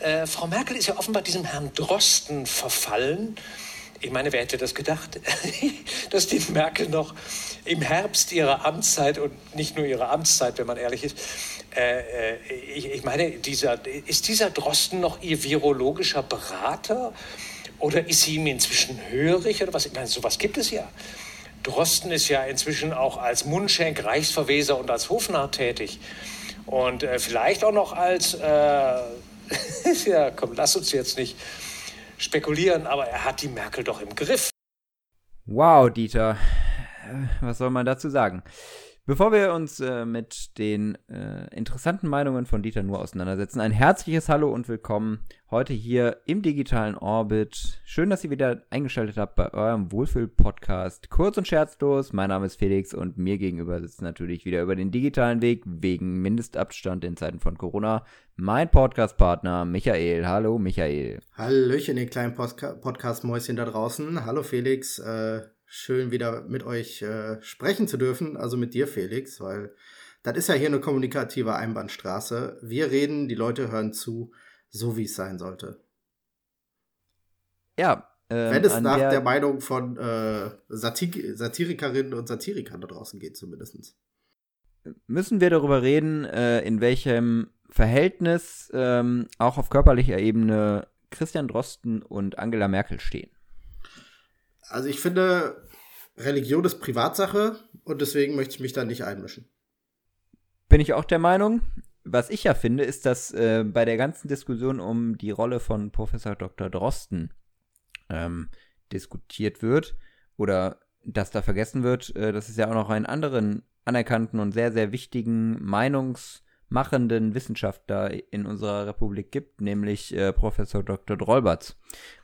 Äh, Frau Merkel ist ja offenbar diesem Herrn Drosten verfallen. Ich meine, wer hätte das gedacht, dass die Merkel noch im Herbst ihrer Amtszeit und nicht nur ihrer Amtszeit, wenn man ehrlich ist, äh, äh ich, ich, meine, dieser, ist dieser Drosten noch ihr virologischer Berater oder ist sie ihm inzwischen hörig oder was? Ich meine, sowas gibt es ja. Drosten ist ja inzwischen auch als Mundschenk, Reichsverweser und als Hofnarr tätig. Und äh, vielleicht auch noch als, äh, ja, komm, lass uns jetzt nicht spekulieren, aber er hat die Merkel doch im Griff. Wow, Dieter. Äh, was soll man dazu sagen? Bevor wir uns äh, mit den äh, interessanten Meinungen von Dieter Nuhr auseinandersetzen, ein herzliches Hallo und willkommen heute hier im digitalen Orbit. Schön, dass ihr wieder eingeschaltet habt bei eurem Wohlfühl-Podcast. Kurz und scherzlos, mein Name ist Felix und mir gegenüber sitzt natürlich wieder über den digitalen Weg wegen Mindestabstand in Zeiten von Corona mein Podcast-Partner Michael. Hallo Michael. Hallöchen, ihr kleinen Podcast-Mäuschen da draußen. Hallo Felix. Äh schön wieder mit euch äh, sprechen zu dürfen, also mit dir, Felix, weil das ist ja hier eine kommunikative Einbahnstraße. Wir reden, die Leute hören zu, so wie es sein sollte. Ja. Ähm, Wenn es nach der, der, Meinung von äh, Satir Satirikerinnen und Satirikern da draußen geht, zumindest. Müssen wir darüber reden, äh, in welchem Verhältnis ähm, auch auf körperlicher Ebene Christian Drosten und Angela Merkel stehen? Also ich finde, Religion ist Privatsache und deswegen möchte ich mich da nicht einmischen. Bin ich auch der Meinung. Was ich ja finde, ist, dass äh, bei der ganzen Diskussion um die Rolle von Professor Dr. Drosten ähm, diskutiert wird oder dass da vergessen wird, äh, dass es ja auch noch einen anderen anerkannten und sehr, sehr wichtigen meinungsmachenden Wissenschaftler in unserer Republik gibt, nämlich äh, Professor Dr. Drollbatz.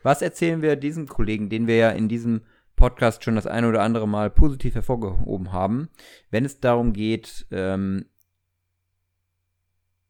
Was erzählen wir diesem Kollegen, den wir ja in diesem Podcast schon das eine oder andere Mal positiv hervorgehoben haben, wenn es darum geht, ähm,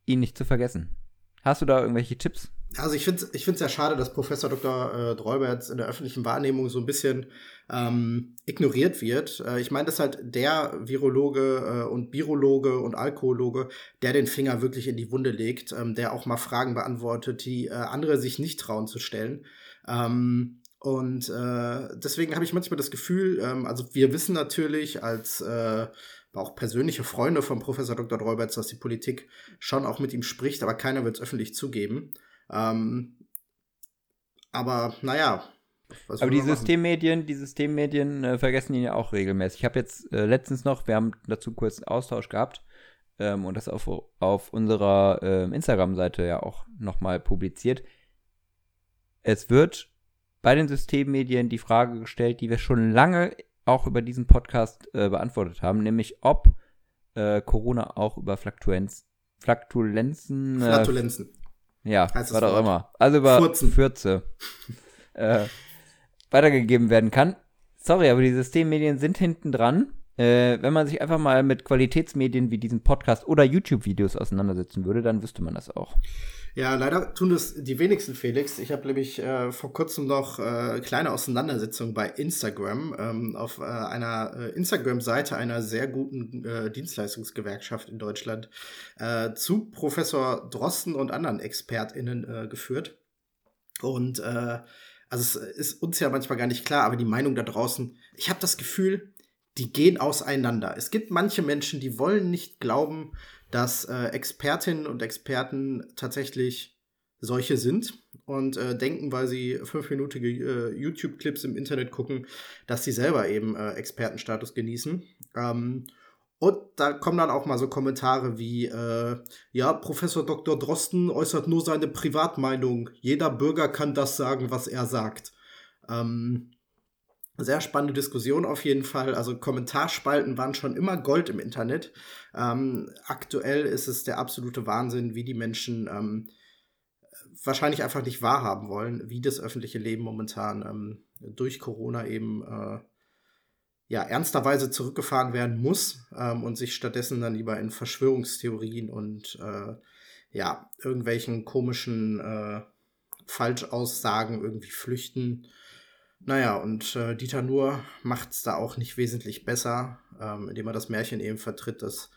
ihn nicht zu vergessen. Hast du da irgendwelche Tipps? Also ich finde es ich ja schade, dass Professor Dr. Äh, Dreuberts in der öffentlichen Wahrnehmung so ein bisschen ähm, ignoriert wird. Äh, ich meine, das ist halt der Virologe äh, und Virologe und Alkohologe, der den Finger wirklich in die Wunde legt, ähm, der auch mal Fragen beantwortet, die äh, andere sich nicht trauen zu stellen. Ähm, und äh, deswegen habe ich manchmal das Gefühl, ähm, also wir wissen natürlich als äh, auch persönliche Freunde von Professor Dr. Dreuberts, dass die Politik schon auch mit ihm spricht, aber keiner wird es öffentlich zugeben. Ähm, aber naja. aber die Systemmedien, die Systemmedien äh, vergessen ihn ja auch regelmäßig. Ich habe jetzt äh, letztens noch, wir haben dazu kurz einen Austausch gehabt ähm, und das auf, auf unserer äh, Instagram-Seite ja auch nochmal publiziert. Es wird bei den Systemmedien die Frage gestellt, die wir schon lange auch über diesen Podcast äh, beantwortet haben, nämlich ob äh, Corona auch über Flaktuenz, Flaktulenzen. Äh, Flatulenzen. Ja, was auch immer. Also über Furzen. Fürze äh, weitergegeben werden kann. Sorry, aber die Systemmedien sind hinten dran. Äh, wenn man sich einfach mal mit Qualitätsmedien wie diesem Podcast oder YouTube-Videos auseinandersetzen würde, dann wüsste man das auch. Ja, leider tun das die wenigsten, Felix. Ich habe nämlich äh, vor kurzem noch äh, kleine Auseinandersetzung bei Instagram ähm, auf äh, einer äh, Instagram-Seite einer sehr guten äh, Dienstleistungsgewerkschaft in Deutschland äh, zu Professor Drosten und anderen ExpertInnen geführt. Und äh, also es ist uns ja manchmal gar nicht klar, aber die Meinung da draußen, ich habe das Gefühl, die gehen auseinander. Es gibt manche Menschen, die wollen nicht glauben, dass äh, Expertinnen und Experten tatsächlich solche sind und äh, denken, weil sie fünfminütige äh, YouTube-Clips im Internet gucken, dass sie selber eben äh, Expertenstatus genießen. Ähm, und da kommen dann auch mal so Kommentare wie, äh, ja, Professor Dr. Drosten äußert nur seine Privatmeinung. Jeder Bürger kann das sagen, was er sagt. Ähm, sehr spannende Diskussion auf jeden Fall. Also Kommentarspalten waren schon immer Gold im Internet. Ähm, aktuell ist es der absolute Wahnsinn, wie die Menschen ähm, wahrscheinlich einfach nicht wahrhaben wollen, wie das öffentliche Leben momentan ähm, durch Corona eben äh, ja ernsterweise zurückgefahren werden muss ähm, und sich stattdessen dann lieber in Verschwörungstheorien und äh, ja irgendwelchen komischen äh, Falschaussagen irgendwie flüchten. Naja, und äh, Dieter Nuhr macht es da auch nicht wesentlich besser, ähm, indem er das Märchen eben vertritt, dass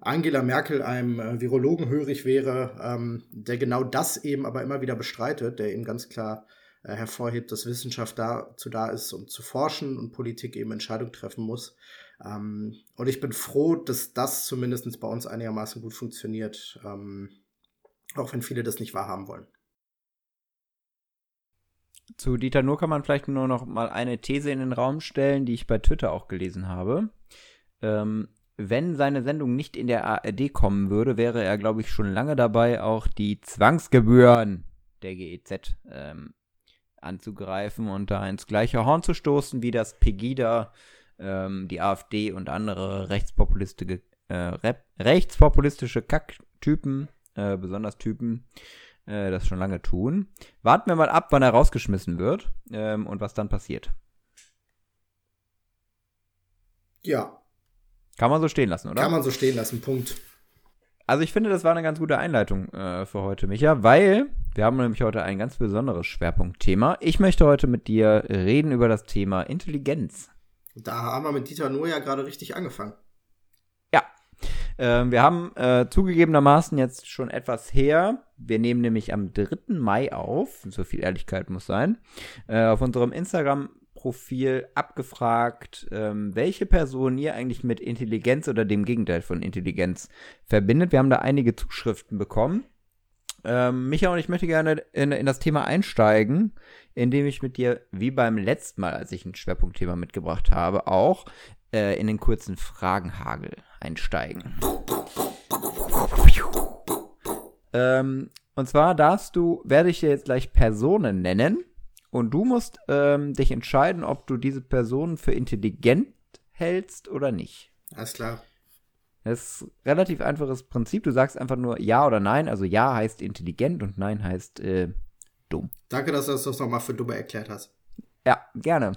Angela Merkel einem äh, Virologen hörig wäre, ähm, der genau das eben aber immer wieder bestreitet, der eben ganz klar äh, hervorhebt, dass Wissenschaft dazu da ist, um zu forschen und Politik eben Entscheidungen treffen muss. Ähm, und ich bin froh, dass das zumindest bei uns einigermaßen gut funktioniert, ähm, auch wenn viele das nicht wahrhaben wollen. Zu Dieter Nur kann man vielleicht nur noch mal eine These in den Raum stellen, die ich bei Twitter auch gelesen habe. Ähm, wenn seine Sendung nicht in der ARD kommen würde, wäre er, glaube ich, schon lange dabei, auch die Zwangsgebühren der GEZ ähm, anzugreifen und da ins gleiche Horn zu stoßen, wie das Pegida, ähm, die AfD und andere rechtspopulistische, äh, rechtspopulistische Kacktypen, äh, besonders Typen, äh, das schon lange tun. Warten wir mal ab, wann er rausgeschmissen wird ähm, und was dann passiert. Ja, kann man so stehen lassen, oder? Kann man so stehen lassen, Punkt. Also ich finde, das war eine ganz gute Einleitung äh, für heute, Micha, weil wir haben nämlich heute ein ganz besonderes Schwerpunktthema. Ich möchte heute mit dir reden über das Thema Intelligenz. Da haben wir mit Dieter Nuhr ja gerade richtig angefangen. Ja. Äh, wir haben äh, zugegebenermaßen jetzt schon etwas her. Wir nehmen nämlich am 3. Mai auf, so viel Ehrlichkeit muss sein, äh, auf unserem Instagram Profil abgefragt, ähm, welche Person ihr eigentlich mit Intelligenz oder dem Gegenteil von Intelligenz verbindet. Wir haben da einige Zuschriften bekommen. Ähm, Micha und ich möchte gerne in, in, das Thema einsteigen, indem ich mit dir, wie beim letzten Mal, als ich ein Schwerpunktthema mitgebracht habe, auch äh, in den kurzen Fragenhagel einsteigen. Ähm, und zwar darfst du, werde ich dir jetzt gleich Personen nennen und du musst ähm, dich entscheiden, ob du diese Person für intelligent hältst oder nicht. Alles klar. Das ist ein relativ einfaches Prinzip. Du sagst einfach nur Ja oder Nein. Also Ja heißt intelligent und Nein heißt äh, dumm. Danke, dass du das nochmal für dumme erklärt hast. Ja, gerne.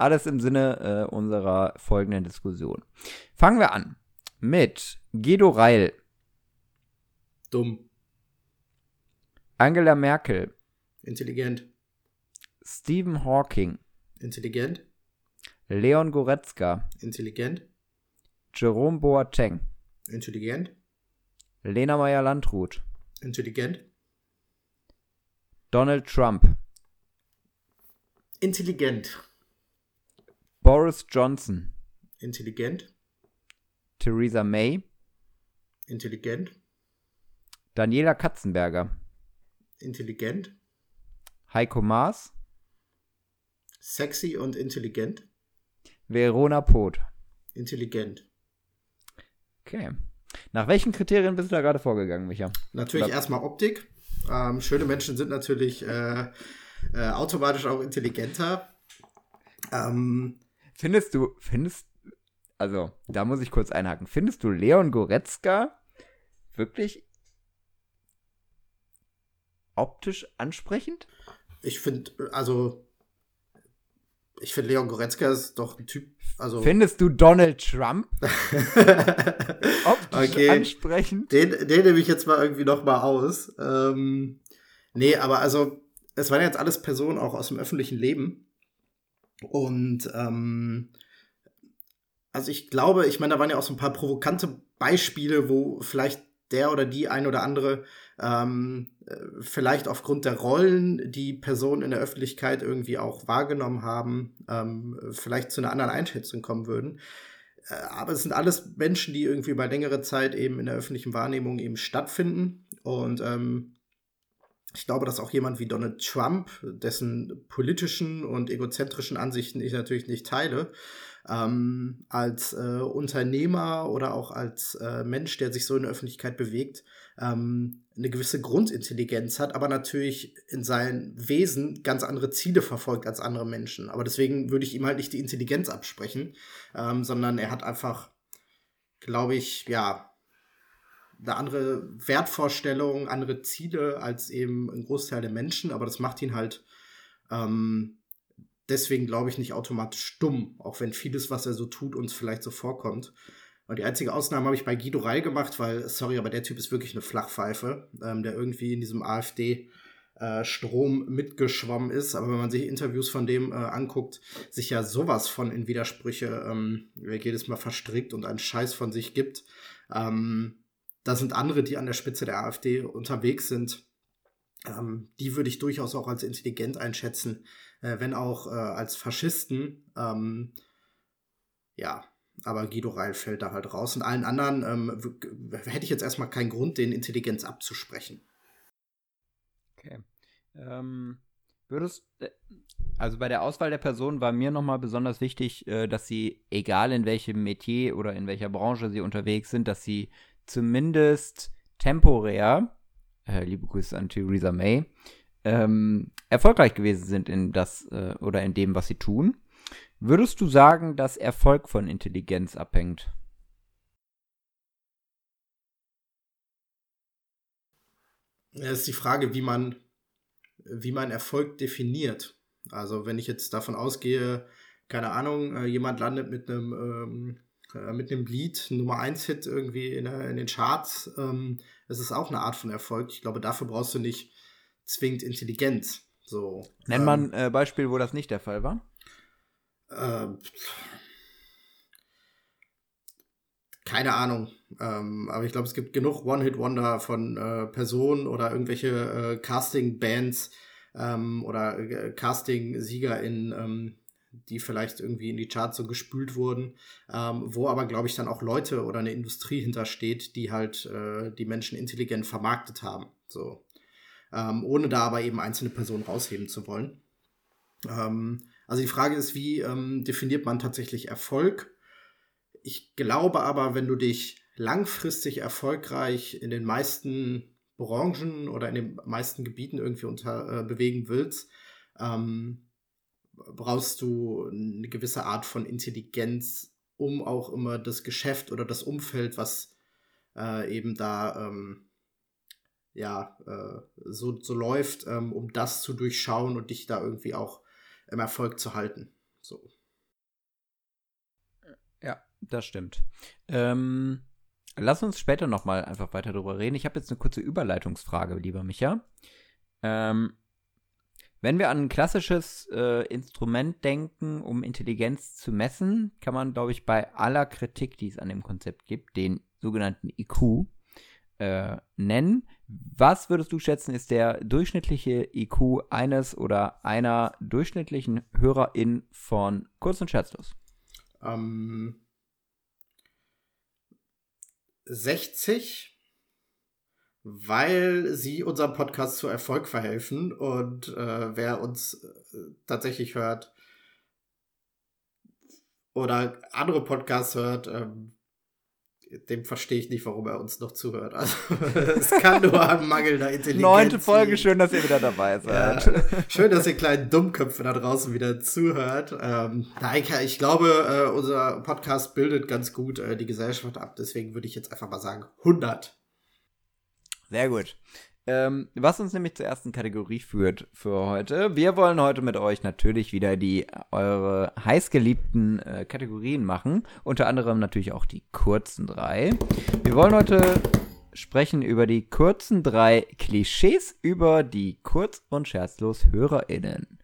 Alles im Sinne äh, unserer folgenden Diskussion. Fangen wir an mit Guido Reil. Dumm. Angela Merkel. Intelligent. Stephen Hawking. Intelligent. Leon Goretzka. Intelligent. Jerome Boateng. Intelligent. Lena Meyer-Landrut. Intelligent. Donald Trump. Intelligent. Boris Johnson. Intelligent. Theresa May. Intelligent. Daniela Katzenberger. Intelligent. Heiko Maas. Sexy und intelligent. Verona Poth. Intelligent. Okay. Nach welchen Kriterien bist du da gerade vorgegangen, Micha? Natürlich Oder? erstmal Optik. Ähm, schöne Menschen sind natürlich äh, äh, automatisch auch intelligenter. Ähm, findest du, findest, also da muss ich kurz einhaken, findest du Leon Goretzka wirklich optisch ansprechend? Ich finde, also ich finde, Leon Goretzka ist doch ein Typ. Also Findest du Donald Trump optisch okay. ansprechend? Den, den nehme ich jetzt mal irgendwie noch mal aus. Ähm, nee, aber also, es waren jetzt alles Personen auch aus dem öffentlichen Leben. Und ähm, also ich glaube, ich meine, da waren ja auch so ein paar provokante Beispiele, wo vielleicht der oder die ein oder andere ähm, äh, vielleicht aufgrund der Rollen, die Personen in der Öffentlichkeit irgendwie auch wahrgenommen haben, ähm, vielleicht zu einer anderen Einschätzung kommen würden. Äh, aber es sind alles Menschen, die irgendwie bei längerer Zeit eben in der öffentlichen Wahrnehmung eben stattfinden. Und ähm, ich glaube, dass auch jemand wie Donald Trump, dessen politischen und egozentrischen Ansichten ich natürlich nicht teile, ähm, als äh, Unternehmer oder auch als äh, Mensch, der sich so in der Öffentlichkeit bewegt, ähm, eine gewisse Grundintelligenz hat, aber natürlich in seinem Wesen ganz andere Ziele verfolgt als andere Menschen. Aber deswegen würde ich ihm halt nicht die Intelligenz absprechen, ähm, sondern er hat einfach, glaube ich, ja, eine andere Wertvorstellung, andere Ziele als eben ein Großteil der Menschen, aber das macht ihn halt ähm, deswegen, glaube ich, nicht automatisch dumm, auch wenn vieles, was er so tut, uns vielleicht so vorkommt. Und die einzige Ausnahme habe ich bei Guido Reil gemacht, weil, sorry, aber der Typ ist wirklich eine Flachpfeife, ähm, der irgendwie in diesem AfD-Strom äh, mitgeschwommen ist. Aber wenn man sich Interviews von dem äh, anguckt, sich ja sowas von in Widersprüche ähm, jedes Mal verstrickt und einen Scheiß von sich gibt. Ähm, da sind andere, die an der Spitze der AfD unterwegs sind. Ähm, die würde ich durchaus auch als intelligent einschätzen, äh, wenn auch äh, als Faschisten. Ähm, ja, aber Guido Reil fällt da halt raus. Und allen anderen ähm, hätte ich jetzt erstmal keinen Grund, den Intelligenz abzusprechen. Okay. Ähm, würdest, äh, also bei der Auswahl der Person war mir nochmal besonders wichtig, äh, dass sie, egal in welchem Metier oder in welcher Branche sie unterwegs sind, dass sie zumindest temporär, äh, liebe Grüße an Theresa May, ähm, erfolgreich gewesen sind in das äh, oder in dem, was sie tun. Würdest du sagen, dass Erfolg von Intelligenz abhängt? Es ist die Frage, wie man, wie man Erfolg definiert. Also wenn ich jetzt davon ausgehe, keine Ahnung, äh, jemand landet mit einem ähm, äh, mit einem Lied, Nummer 1 Hit irgendwie in, in den Charts, ähm, das ist auch eine Art von Erfolg. Ich glaube, dafür brauchst du nicht zwingend Intelligenz. So, Nenn ähm, mal ein äh, Beispiel, wo das nicht der Fall war. Äh, keine Ahnung. Ähm, aber ich glaube, es gibt genug One-Hit-Wonder von äh, Personen oder irgendwelche äh, Casting-Bands ähm, oder äh, Casting-Sieger in, ähm, die vielleicht irgendwie in die Charts so gespült wurden, ähm, wo aber, glaube ich, dann auch Leute oder eine Industrie hintersteht, die halt äh, die Menschen intelligent vermarktet haben. So. Ähm, ohne da aber eben einzelne Personen rausheben zu wollen. Ähm, also die Frage ist, wie ähm, definiert man tatsächlich Erfolg? Ich glaube aber, wenn du dich langfristig erfolgreich in den meisten Branchen oder in den meisten Gebieten irgendwie unter, äh, bewegen willst, ähm, brauchst du eine gewisse Art von Intelligenz, um auch immer das Geschäft oder das Umfeld, was äh, eben da ähm, ja äh, so, so läuft, ähm, um das zu durchschauen und dich da irgendwie auch im Erfolg zu halten. So. Ja, das stimmt. Ähm, lass uns später nochmal einfach weiter darüber reden. Ich habe jetzt eine kurze Überleitungsfrage, lieber Micha. Ähm, wenn wir an ein klassisches äh, Instrument denken, um Intelligenz zu messen, kann man, glaube ich, bei aller Kritik, die es an dem Konzept gibt, den sogenannten IQ äh, nennen. Was würdest du schätzen, ist der durchschnittliche IQ eines oder einer durchschnittlichen Hörerin von Kurz und Scherzlos? Ähm, 60, weil sie unserem Podcast zu Erfolg verhelfen und äh, wer uns äh, tatsächlich hört oder andere Podcasts hört, ähm, dem verstehe ich nicht, warum er uns noch zuhört. Also, es kann nur an mangelnder Intelligenz. Neunte Folge, schön, dass ihr wieder dabei seid. Ja, schön, dass ihr kleinen Dummköpfe da draußen wieder zuhört. Ähm, nein, ich glaube, äh, unser Podcast bildet ganz gut äh, die Gesellschaft ab. Deswegen würde ich jetzt einfach mal sagen 100. Sehr gut. Ähm, was uns nämlich zur ersten Kategorie führt für heute. Wir wollen heute mit euch natürlich wieder die eure heißgeliebten äh, Kategorien machen. Unter anderem natürlich auch die kurzen drei. Wir wollen heute sprechen über die kurzen drei Klischees über die kurz- und scherzlos HörerInnen.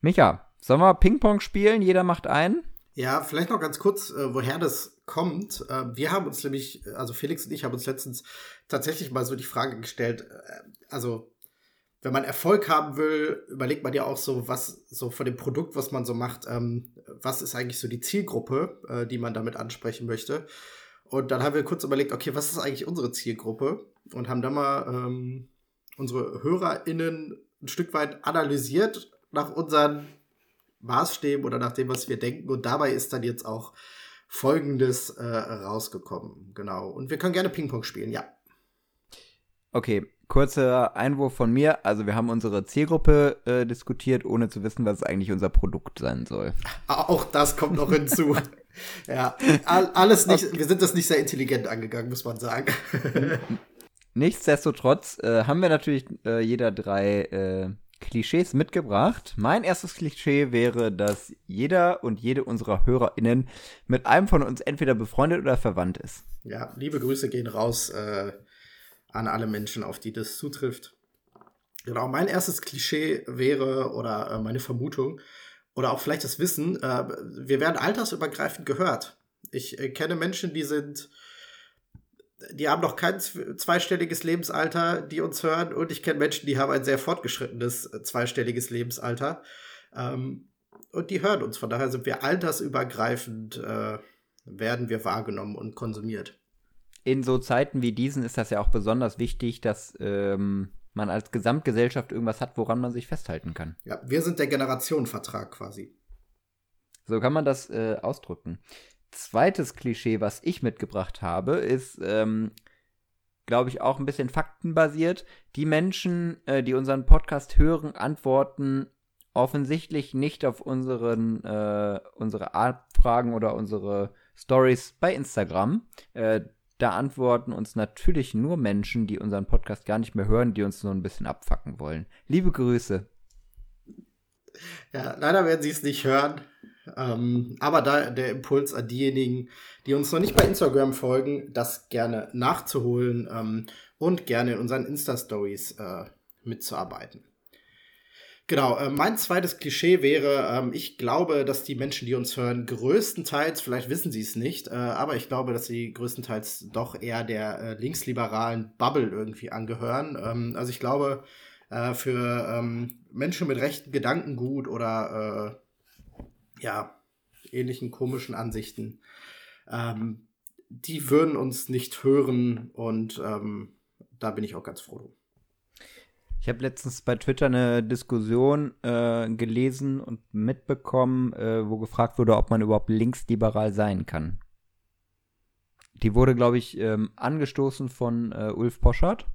Micha, sollen wir Ping-Pong spielen? Jeder macht einen? Ja, vielleicht noch ganz kurz, äh, woher das kommt. Äh, wir haben uns nämlich, also Felix und ich haben uns letztens tatsächlich mal so die Frage gestellt, äh, also wenn man Erfolg haben will, überlegt man ja auch so, was so von dem Produkt, was man so macht, ähm, was ist eigentlich so die Zielgruppe, äh, die man damit ansprechen möchte. Und dann haben wir kurz überlegt, okay, was ist eigentlich unsere Zielgruppe? Und haben dann mal ähm, unsere HörerInnen ein Stück weit analysiert nach unseren Maßstäben oder nach dem, was wir denken. Und dabei ist dann jetzt auch Folgendes äh, rausgekommen. Genau. Und wir können gerne Ping-Pong spielen, ja. Okay, kurzer Einwurf von mir. Also wir haben unsere Zielgruppe äh, diskutiert, ohne zu wissen, was eigentlich unser Produkt sein soll. Auch das kommt noch hinzu. ja, alles nicht, okay. wir sind das nicht sehr intelligent angegangen, muss man sagen. Nichtsdestotrotz äh, haben wir natürlich äh, jeder drei äh, Klischees mitgebracht. Mein erstes Klischee wäre, dass jeder und jede unserer HörerInnen mit einem von uns entweder befreundet oder verwandt ist. Ja, liebe Grüße gehen raus äh, an alle Menschen, auf die das zutrifft. Genau, mein erstes Klischee wäre oder äh, meine Vermutung oder auch vielleicht das Wissen, äh, wir werden altersübergreifend gehört. Ich äh, kenne Menschen, die sind die haben noch kein zweistelliges Lebensalter, die uns hören. Und ich kenne Menschen, die haben ein sehr fortgeschrittenes äh, zweistelliges Lebensalter. Ähm, und die hören uns. Von daher sind wir altersübergreifend, äh, werden wir wahrgenommen und konsumiert. In so Zeiten wie diesen ist das ja auch besonders wichtig, dass ähm, man als Gesamtgesellschaft irgendwas hat, woran man sich festhalten kann. Ja, wir sind der Generationenvertrag quasi. So kann man das äh, ausdrücken. Zweites Klischee, was ich mitgebracht habe, ist, ähm, glaube ich, auch ein bisschen faktenbasiert. Die Menschen, äh, die unseren Podcast hören, antworten offensichtlich nicht auf unseren, äh, unsere Abfragen oder unsere Stories bei Instagram. Äh, da antworten uns natürlich nur Menschen, die unseren Podcast gar nicht mehr hören, die uns nur ein bisschen abfacken wollen. Liebe Grüße. Ja, leider werden sie es nicht hören. Ähm, aber da der Impuls an diejenigen, die uns noch nicht bei Instagram folgen, das gerne nachzuholen ähm, und gerne in unseren Insta-Stories äh, mitzuarbeiten. Genau, äh, mein zweites Klischee wäre, ähm, ich glaube, dass die Menschen, die uns hören, größtenteils, vielleicht wissen sie es nicht, äh, aber ich glaube, dass sie größtenteils doch eher der äh, linksliberalen Bubble irgendwie angehören. Ähm, also ich glaube, äh, für ähm, Menschen mit rechten Gedankengut oder äh, ja, ähnlichen komischen Ansichten, ähm, die würden uns nicht hören und ähm, da bin ich auch ganz froh drum. Ich habe letztens bei Twitter eine Diskussion äh, gelesen und mitbekommen, äh, wo gefragt wurde, ob man überhaupt linksliberal sein kann. Die wurde, glaube ich, ähm, angestoßen von äh, Ulf Poschardt,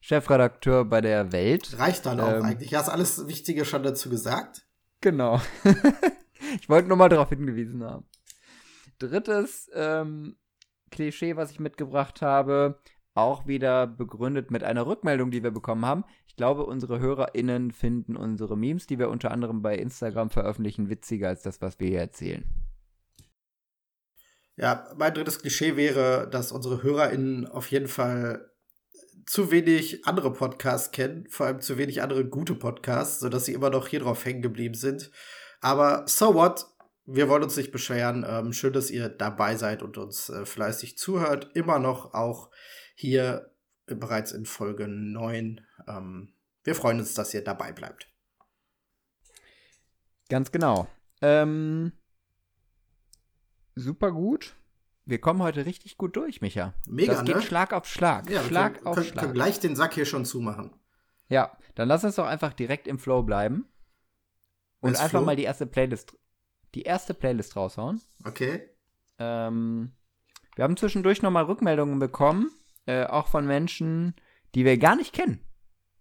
Chefredakteur bei der Welt. Reicht dann auch ähm, eigentlich. Hast alles Wichtige schon dazu gesagt? Genau. ich wollte nur mal darauf hingewiesen haben. Drittes ähm, Klischee, was ich mitgebracht habe, auch wieder begründet mit einer Rückmeldung, die wir bekommen haben. Ich glaube, unsere HörerInnen finden unsere Memes, die wir unter anderem bei Instagram veröffentlichen, witziger als das, was wir hier erzählen. Ja, mein drittes Klischee wäre, dass unsere HörerInnen auf jeden Fall zu wenig andere Podcasts kennen, vor allem zu wenig andere gute Podcasts, sodass sie immer noch hier drauf hängen geblieben sind. Aber so what? Wir wollen uns nicht beschweren. Ähm, schön, dass ihr dabei seid und uns äh, fleißig zuhört. Immer noch auch hier bereits in Folge 9. Ähm, wir freuen uns, dass ihr dabei bleibt. Ganz genau. Ähm, super gut. Wir kommen heute richtig gut durch, Micha. Mega, das geht ne? Schlag auf Schlag. Ja, Schlag können, auf können, Schlag. Können gleich den Sack hier schon zumachen. Ja, dann lass uns doch einfach direkt im Flow bleiben. Und Wenn's einfach Flow? mal die erste Playlist, die erste Playlist raushauen. Okay. Ähm, wir haben zwischendurch nochmal Rückmeldungen bekommen, äh, auch von Menschen, die wir gar nicht kennen.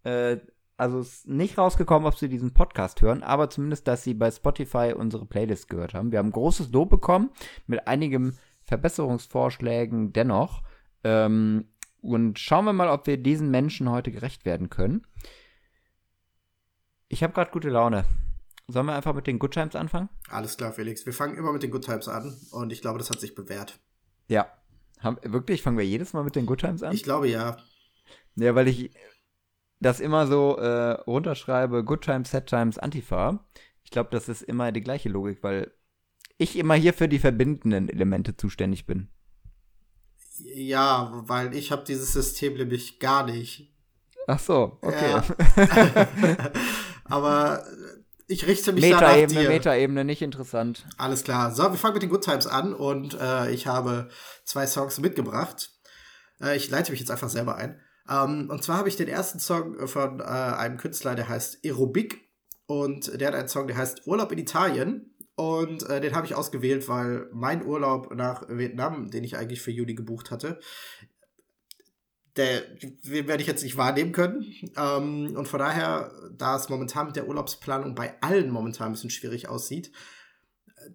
Äh, also ist nicht rausgekommen, ob sie diesen Podcast hören, aber zumindest, dass sie bei Spotify unsere Playlist gehört haben. Wir haben großes Lob bekommen mit einigen Verbesserungsvorschlägen dennoch. Ähm, und schauen wir mal, ob wir diesen Menschen heute gerecht werden können. Ich habe gerade gute Laune. Sollen wir einfach mit den Good Times anfangen? Alles klar, Felix. Wir fangen immer mit den Good Times an und ich glaube, das hat sich bewährt. Ja. Haben, wirklich? Fangen wir jedes Mal mit den Good Times an? Ich glaube ja. Ja, weil ich das immer so äh, runterschreibe, Good Times, Sad Times, Antifa. Ich glaube, das ist immer die gleiche Logik, weil ich immer hier für die verbindenden Elemente zuständig bin. Ja, weil ich habe dieses System nämlich gar nicht. Ach so, okay. Ja. Aber ich richte mich da nach Metaebene, dir. Metaebene, nicht interessant. Alles klar. So, wir fangen mit den Good Times an und äh, ich habe zwei Songs mitgebracht. Äh, ich leite mich jetzt einfach selber ein. Ähm, und zwar habe ich den ersten Song von äh, einem Künstler, der heißt Aerobic und der hat einen Song, der heißt Urlaub in Italien. Und äh, den habe ich ausgewählt, weil mein Urlaub nach Vietnam, den ich eigentlich für Juli gebucht hatte, der, den werde ich jetzt nicht wahrnehmen können. Ähm, und von daher, da es momentan mit der Urlaubsplanung bei allen momentan ein bisschen schwierig aussieht,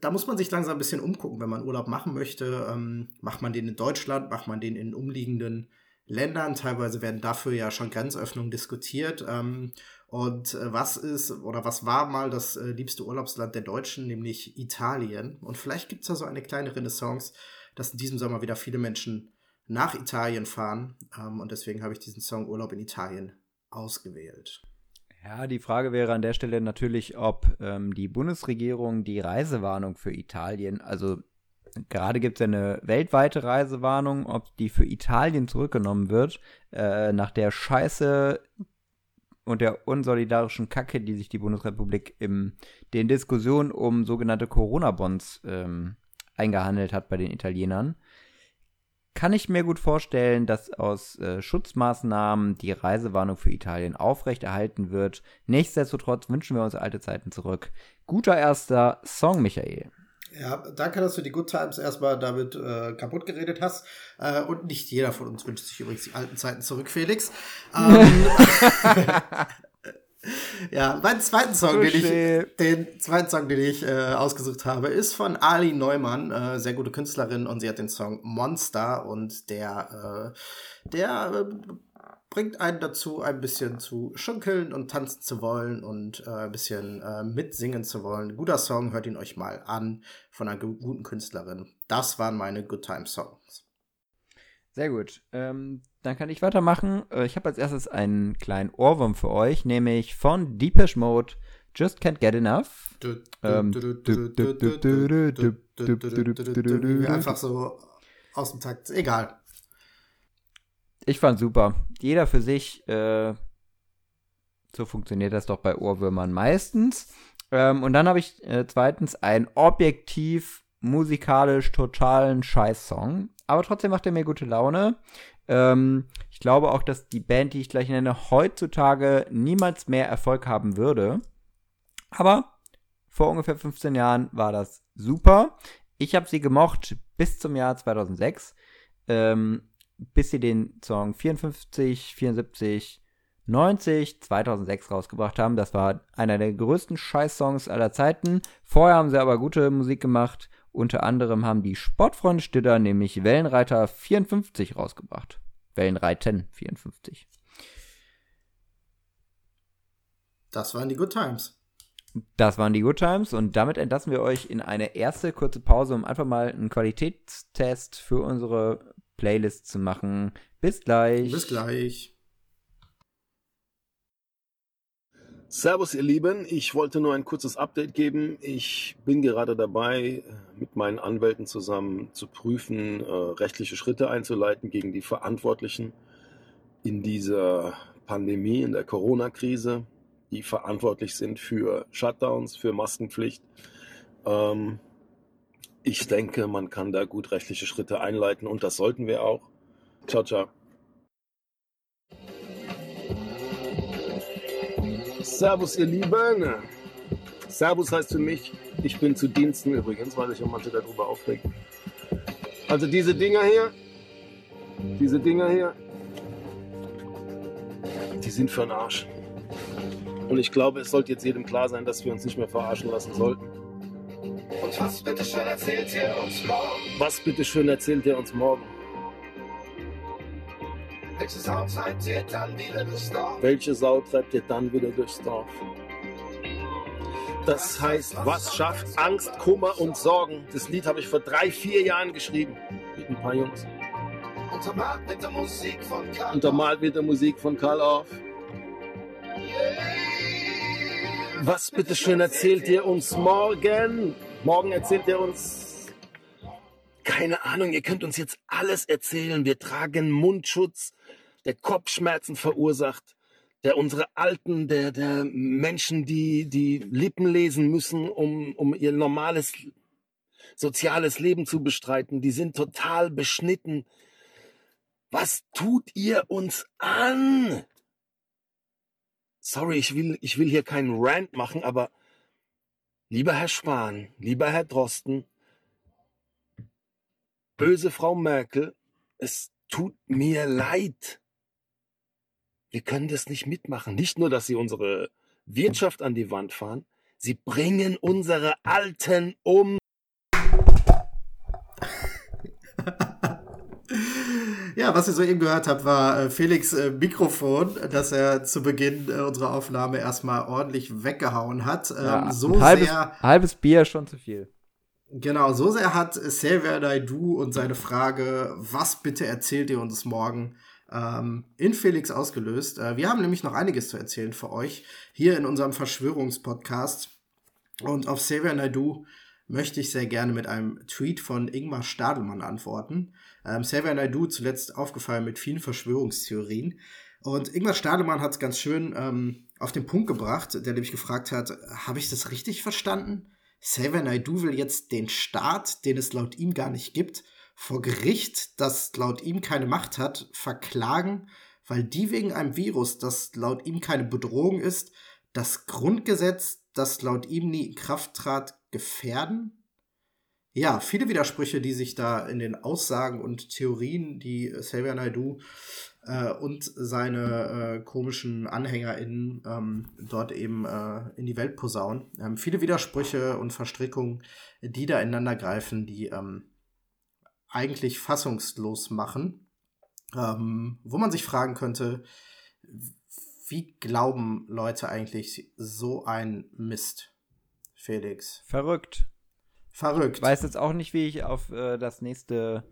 da muss man sich langsam ein bisschen umgucken, wenn man Urlaub machen möchte. Ähm, macht man den in Deutschland, macht man den in umliegenden Ländern. Teilweise werden dafür ja schon Grenzöffnungen diskutiert. Ähm, und äh, was ist oder was war mal das äh, liebste Urlaubsland der Deutschen, nämlich Italien. Und vielleicht gibt es da so eine kleine Renaissance, dass in diesem Sommer wieder viele Menschen nach Italien fahren. Ähm, und deswegen habe ich diesen Song Urlaub in Italien ausgewählt. Ja, die Frage wäre an der Stelle natürlich, ob ähm, die Bundesregierung die Reisewarnung für Italien, also gerade gibt es ja eine weltweite Reisewarnung, ob die für Italien zurückgenommen wird, äh, nach der Scheiße und der unsolidarischen Kacke, die sich die Bundesrepublik in den Diskussionen um sogenannte Corona-Bonds ähm, eingehandelt hat bei den Italienern, kann ich mir gut vorstellen, dass aus äh, Schutzmaßnahmen die Reisewarnung für Italien aufrechterhalten wird. Nichtsdestotrotz wünschen wir uns alte Zeiten zurück. Guter erster Song, Michael. Ja, danke, dass du die Good Times erstmal damit äh, kaputt geredet hast. Äh, und nicht jeder von uns wünscht sich übrigens die alten Zeiten zurück, Felix. Ähm, ja, mein zweiten Song, den ich, den zweiten Song, den ich äh, ausgesucht habe, ist von Ali Neumann, äh, sehr gute Künstlerin, und sie hat den Song Monster und der, äh, der äh, bringt einen dazu, ein bisschen zu schunkeln und tanzen zu wollen und äh, ein bisschen äh, mitsingen zu wollen. Guter Song, hört ihn euch mal an von einer guten Künstlerin. Das waren meine Good Time Songs. Sehr gut. Ähm, dann kann ich weitermachen. Äh, ich habe als erstes einen kleinen Ohrwurm für euch, nämlich von Deepish Mode. Just can't get enough. Einfach so aus dem Takt. Egal ich fand super. Jeder für sich. Äh, so funktioniert das doch bei Ohrwürmern meistens. Ähm, und dann habe ich äh, zweitens einen objektiv musikalisch totalen Scheiß-Song. Aber trotzdem macht er mir gute Laune. Ähm, ich glaube auch, dass die Band, die ich gleich nenne, heutzutage niemals mehr Erfolg haben würde. Aber vor ungefähr 15 Jahren war das super. Ich habe sie gemocht bis zum Jahr 2006. Ähm, bis sie den Song 54, 74, 90, 2006 rausgebracht haben. Das war einer der größten Scheiß-Songs aller Zeiten. Vorher haben sie aber gute Musik gemacht. Unter anderem haben die Sportfreunde Stiller nämlich Wellenreiter 54 rausgebracht. Wellenreiten 54. Das waren die Good Times. Das waren die Good Times und damit entlassen wir euch in eine erste kurze Pause, um einfach mal einen Qualitätstest für unsere Playlist zu machen. Bis gleich. Bis gleich. Servus, ihr Lieben. Ich wollte nur ein kurzes Update geben. Ich bin gerade dabei, mit meinen Anwälten zusammen zu prüfen, äh, rechtliche Schritte einzuleiten gegen die Verantwortlichen in dieser Pandemie, in der Corona-Krise, die verantwortlich sind für Shutdowns, für Maskenpflicht. Ähm, ich denke, man kann da gut rechtliche Schritte einleiten und das sollten wir auch. Ciao, ciao. Servus, ihr Lieben. Servus heißt für mich, ich bin zu Diensten übrigens, weil sich ja manche darüber aufregen. Also diese Dinger hier, diese Dinger hier, die sind für den Arsch. Und ich glaube, es sollte jetzt jedem klar sein, dass wir uns nicht mehr verarschen lassen sollten. Und was bitteschön erzählt ihr uns morgen? Was bitteschön erzählt ihr uns morgen? Welche Sau treibt ihr dann wieder durchs Dorf? Welche Sau treibt ihr dann wieder durchs Dorf? Das heißt, was schafft Angst, Kummer und Sorgen? Das Lied habe ich vor drei, vier Jahren geschrieben. Mit ein paar Jungs. Untermalt mit der Musik von Karl Untermalt mit der Musik von Karl Orff. Was bitteschön erzählt ihr uns morgen? Morgen erzählt er uns, keine Ahnung, ihr könnt uns jetzt alles erzählen. Wir tragen Mundschutz, der Kopfschmerzen verursacht, der unsere Alten, der, der Menschen, die, die Lippen lesen müssen, um, um ihr normales soziales Leben zu bestreiten, die sind total beschnitten. Was tut ihr uns an? Sorry, ich will, ich will hier keinen Rant machen, aber Lieber Herr Spahn, lieber Herr Drosten, böse Frau Merkel, es tut mir leid. Wir können das nicht mitmachen. Nicht nur, dass Sie unsere Wirtschaft an die Wand fahren, Sie bringen unsere Alten um. Ja, was ihr soeben gehört habt, war äh, Felix äh, Mikrofon, das er zu Beginn äh, unserer Aufnahme erstmal ordentlich weggehauen hat. Ähm, ja, so halbes, sehr. Halbes Bier schon zu viel. Genau, so sehr hat Xavier Naidu und seine Frage, was bitte erzählt ihr uns morgen, ähm, in Felix ausgelöst. Äh, wir haben nämlich noch einiges zu erzählen für euch hier in unserem Verschwörungspodcast. Und auf Xavier Naidu möchte ich sehr gerne mit einem Tweet von Ingmar Stadelmann antworten. Ähm, Xavier Naidoo zuletzt aufgefallen mit vielen Verschwörungstheorien. Und Ingmar Stadelmann hat es ganz schön ähm, auf den Punkt gebracht, der nämlich gefragt hat, habe ich das richtig verstanden? Xavier Naidoo will jetzt den Staat, den es laut ihm gar nicht gibt, vor Gericht, das laut ihm keine Macht hat, verklagen, weil die wegen einem Virus, das laut ihm keine Bedrohung ist, das Grundgesetz, das laut ihm nie in Kraft trat, gefährden? Ja, viele Widersprüche, die sich da in den Aussagen und Theorien, die Xavier Naidoo äh, und seine äh, komischen AnhängerInnen ähm, dort eben äh, in die Welt posaunen. Ähm, viele Widersprüche und Verstrickungen, die da ineinander greifen, die ähm, eigentlich fassungslos machen, ähm, wo man sich fragen könnte, wie glauben Leute eigentlich so ein Mist, Felix? Verrückt. Verrückt. Ich weiß jetzt auch nicht, wie ich auf äh, das nächste,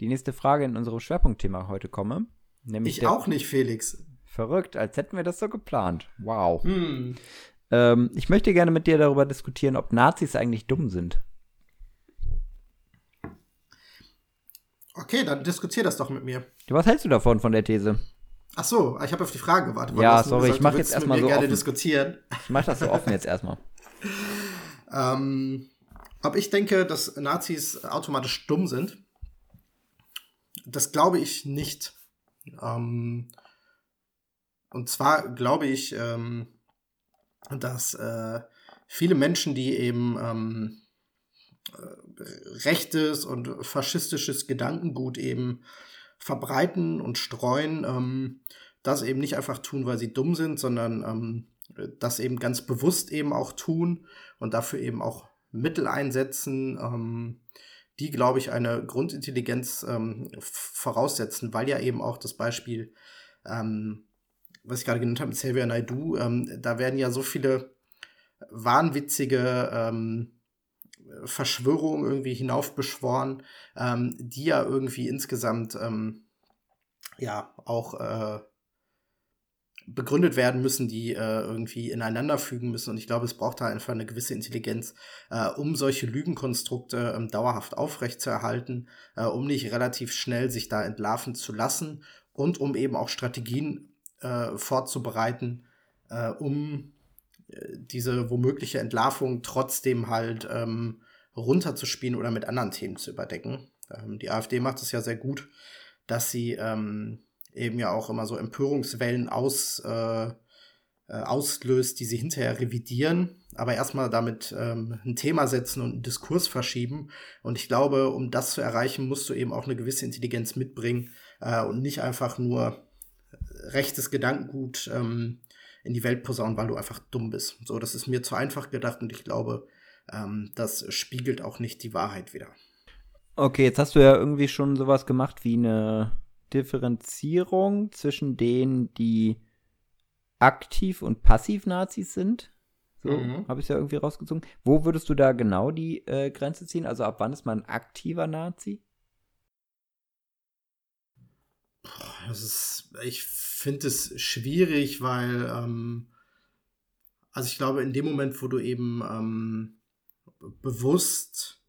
die nächste Frage in unserem Schwerpunktthema heute komme. Ich auch nicht, Felix. Verrückt, als hätten wir das so geplant. Wow. Hm. Ähm, ich möchte gerne mit dir darüber diskutieren, ob Nazis eigentlich dumm sind. Okay, dann diskutier das doch mit mir. Was hältst du davon, von der These? Ach so, ich habe auf die Frage gewartet. Ja, sorry, gesagt, ich mache jetzt erstmal so gerne offen. diskutieren. Ich mache das so offen jetzt erstmal. ähm, ob ich denke, dass Nazis automatisch dumm sind? Das glaube ich nicht. Ähm, und zwar glaube ich, ähm, dass äh, viele Menschen, die eben ähm, äh, rechtes und faschistisches Gedankengut eben verbreiten und streuen, ähm, das eben nicht einfach tun, weil sie dumm sind, sondern ähm, das eben ganz bewusst eben auch tun und dafür eben auch Mittel einsetzen, ähm, die, glaube ich, eine Grundintelligenz ähm, voraussetzen, weil ja eben auch das Beispiel, ähm, was ich gerade genannt habe, mit Xavier Naidoo, ähm, da werden ja so viele wahnwitzige ähm, Verschwörungen irgendwie hinaufbeschworen, ähm, die ja irgendwie insgesamt ja auch äh, begründet werden müssen, die äh, irgendwie ineinander fügen müssen. Und ich glaube, es braucht da einfach eine gewisse Intelligenz, äh, um solche Lügenkonstrukte ähm, dauerhaft aufrechtzuerhalten, äh, um nicht relativ schnell sich da entlarven zu lassen und um eben auch Strategien äh, vorzubereiten, äh, um äh, diese womögliche Entlarvung trotzdem halt ähm, runterzuspielen oder mit anderen Themen zu überdecken. Ähm, die AfD macht es ja sehr gut, dass sie ähm, eben ja auch immer so Empörungswellen aus, äh, äh, auslöst, die sie hinterher revidieren, aber erstmal damit ähm, ein Thema setzen und einen Diskurs verschieben. Und ich glaube, um das zu erreichen, musst du eben auch eine gewisse Intelligenz mitbringen äh, und nicht einfach nur rechtes Gedankengut ähm, in die Welt posaunen, weil du einfach dumm bist. So, das ist mir zu einfach gedacht und ich glaube, ähm, das spiegelt auch nicht die Wahrheit wieder. Okay, jetzt hast du ja irgendwie schon sowas gemacht wie eine Differenzierung zwischen denen, die aktiv und passiv Nazis sind. So mhm. habe ich es ja irgendwie rausgezogen. Wo würdest du da genau die äh, Grenze ziehen? Also ab wann ist man ein aktiver Nazi? Das ist, ich finde es schwierig, weil, ähm, also ich glaube, in dem Moment, wo du eben ähm, bewusst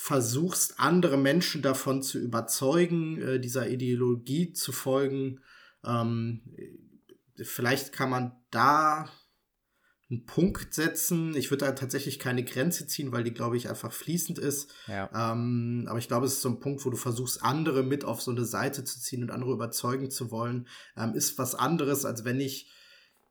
versuchst, andere Menschen davon zu überzeugen, äh, dieser Ideologie zu folgen. Ähm, vielleicht kann man da einen Punkt setzen. Ich würde da tatsächlich keine Grenze ziehen, weil die, glaube ich, einfach fließend ist. Ja. Ähm, aber ich glaube, es ist so ein Punkt, wo du versuchst, andere mit auf so eine Seite zu ziehen und andere überzeugen zu wollen, ähm, ist was anderes, als wenn ich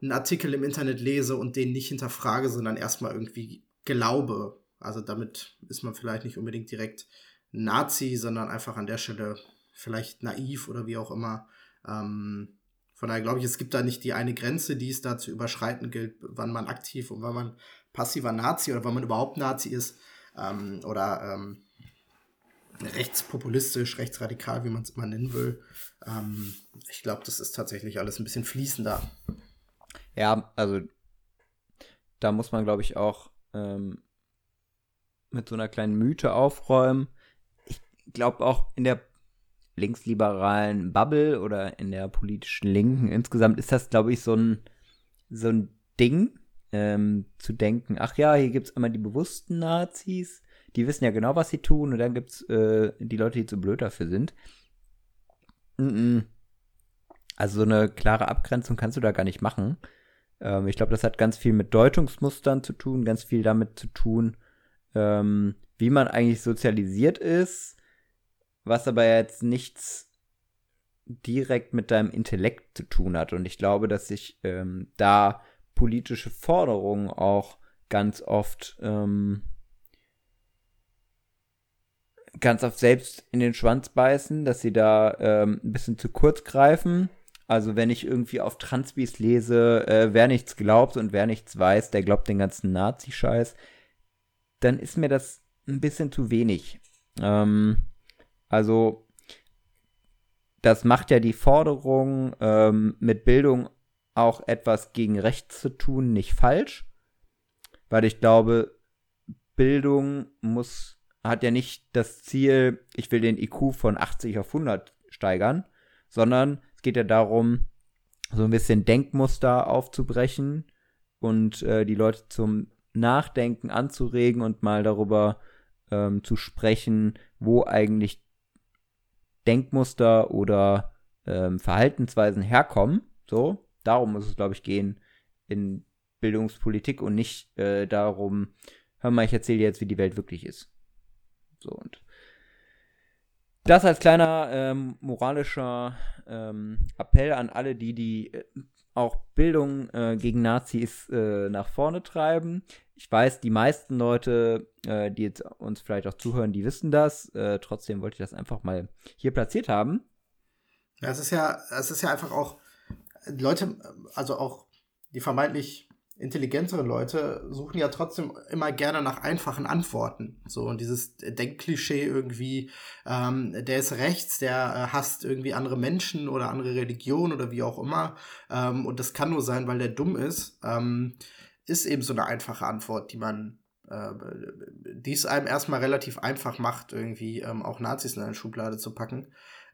einen Artikel im Internet lese und den nicht hinterfrage, sondern erstmal irgendwie glaube, also damit ist man vielleicht nicht unbedingt direkt Nazi, sondern einfach an der Stelle vielleicht naiv oder wie auch immer. Ähm, von daher glaube ich, es gibt da nicht die eine Grenze, die es da zu überschreiten gilt, wann man aktiv und wann man passiver Nazi oder wann man überhaupt Nazi ist ähm, oder ähm, rechtspopulistisch, rechtsradikal, wie man es immer nennen will. Ähm, ich glaube, das ist tatsächlich alles ein bisschen fließender. Ja, also da muss man, glaube ich, auch ähm, mit so einer kleinen Mythe aufräumen. Ich glaube auch in der linksliberalen Bubble oder in der politischen Linken insgesamt ist das, glaube ich, so ein, so ein Ding, ähm, zu denken, ach ja, hier gibt es einmal die bewussten Nazis, die wissen ja genau, was sie tun, und dann gibt es äh, die Leute, die zu blöd dafür sind. Mm -mm. Also so eine klare Abgrenzung kannst du da gar nicht machen. Ähm, ich glaube, das hat ganz viel mit Deutungsmustern zu tun, ganz viel damit zu tun, ähm, wie man eigentlich sozialisiert ist, was aber jetzt nichts direkt mit deinem Intellekt zu tun hat. Und ich glaube, dass sich ähm, da politische Forderungen auch ganz oft ähm, ganz oft selbst in den Schwanz beißen, dass sie da ähm, ein bisschen zu kurz greifen. Also wenn ich irgendwie auf Transbis lese, äh, wer nichts glaubt und wer nichts weiß, der glaubt den ganzen Nazi-Scheiß, dann ist mir das ein bisschen zu wenig. Ähm, also das macht ja die Forderung, ähm, mit Bildung auch etwas gegen rechts zu tun, nicht falsch. Weil ich glaube, Bildung muss, hat ja nicht das Ziel, ich will den IQ von 80 auf 100 steigern, sondern es geht ja darum, so ein bisschen Denkmuster aufzubrechen und äh, die Leute zum Nachdenken anzuregen und mal darüber ähm, zu sprechen, wo eigentlich Denkmuster oder ähm, Verhaltensweisen herkommen. So, darum muss es, glaube ich, gehen in Bildungspolitik und nicht äh, darum, hör mal, ich erzähle dir jetzt, wie die Welt wirklich ist. So und das als kleiner ähm, moralischer ähm, Appell an alle, die die äh, auch Bildung äh, gegen Nazis äh, nach vorne treiben. Ich weiß, die meisten Leute, äh, die jetzt uns vielleicht auch zuhören, die wissen das. Äh, trotzdem wollte ich das einfach mal hier platziert haben. Ja, es ist ja, es ist ja einfach auch Leute, also auch die vermeintlich intelligentere Leute suchen ja trotzdem immer gerne nach einfachen Antworten. So, und dieses Denkklischee irgendwie, ähm, der ist rechts, der äh, hasst irgendwie andere Menschen oder andere Religionen oder wie auch immer. Ähm, und das kann nur sein, weil der dumm ist, ähm, ist eben so eine einfache Antwort, die man äh, die es einem erstmal relativ einfach macht, irgendwie ähm, auch Nazis in eine Schublade zu packen.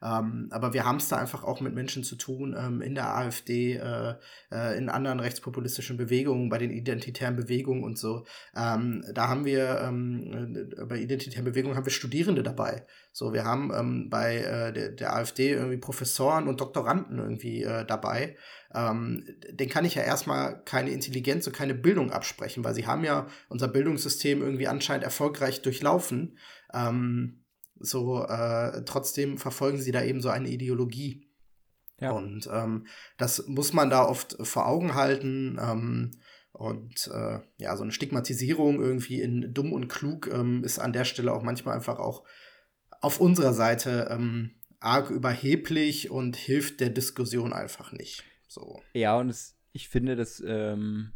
Ähm, aber wir haben es da einfach auch mit Menschen zu tun, ähm, in der AfD, äh, äh, in anderen rechtspopulistischen Bewegungen, bei den identitären Bewegungen und so. Ähm, da haben wir, ähm, äh, bei identitären Bewegungen haben wir Studierende dabei. So, wir haben ähm, bei äh, der, der, AfD irgendwie Professoren und Doktoranden irgendwie äh, dabei. Ähm, den kann ich ja erstmal keine Intelligenz und keine Bildung absprechen, weil sie haben ja unser Bildungssystem irgendwie anscheinend erfolgreich durchlaufen. Ähm, so, äh, trotzdem verfolgen sie da eben so eine Ideologie. Ja. Und ähm, das muss man da oft vor Augen halten. Ähm, und äh, ja, so eine Stigmatisierung irgendwie in dumm und klug ähm, ist an der Stelle auch manchmal einfach auch auf unserer Seite ähm, arg überheblich und hilft der Diskussion einfach nicht. So. Ja, und es, ich finde, das ähm,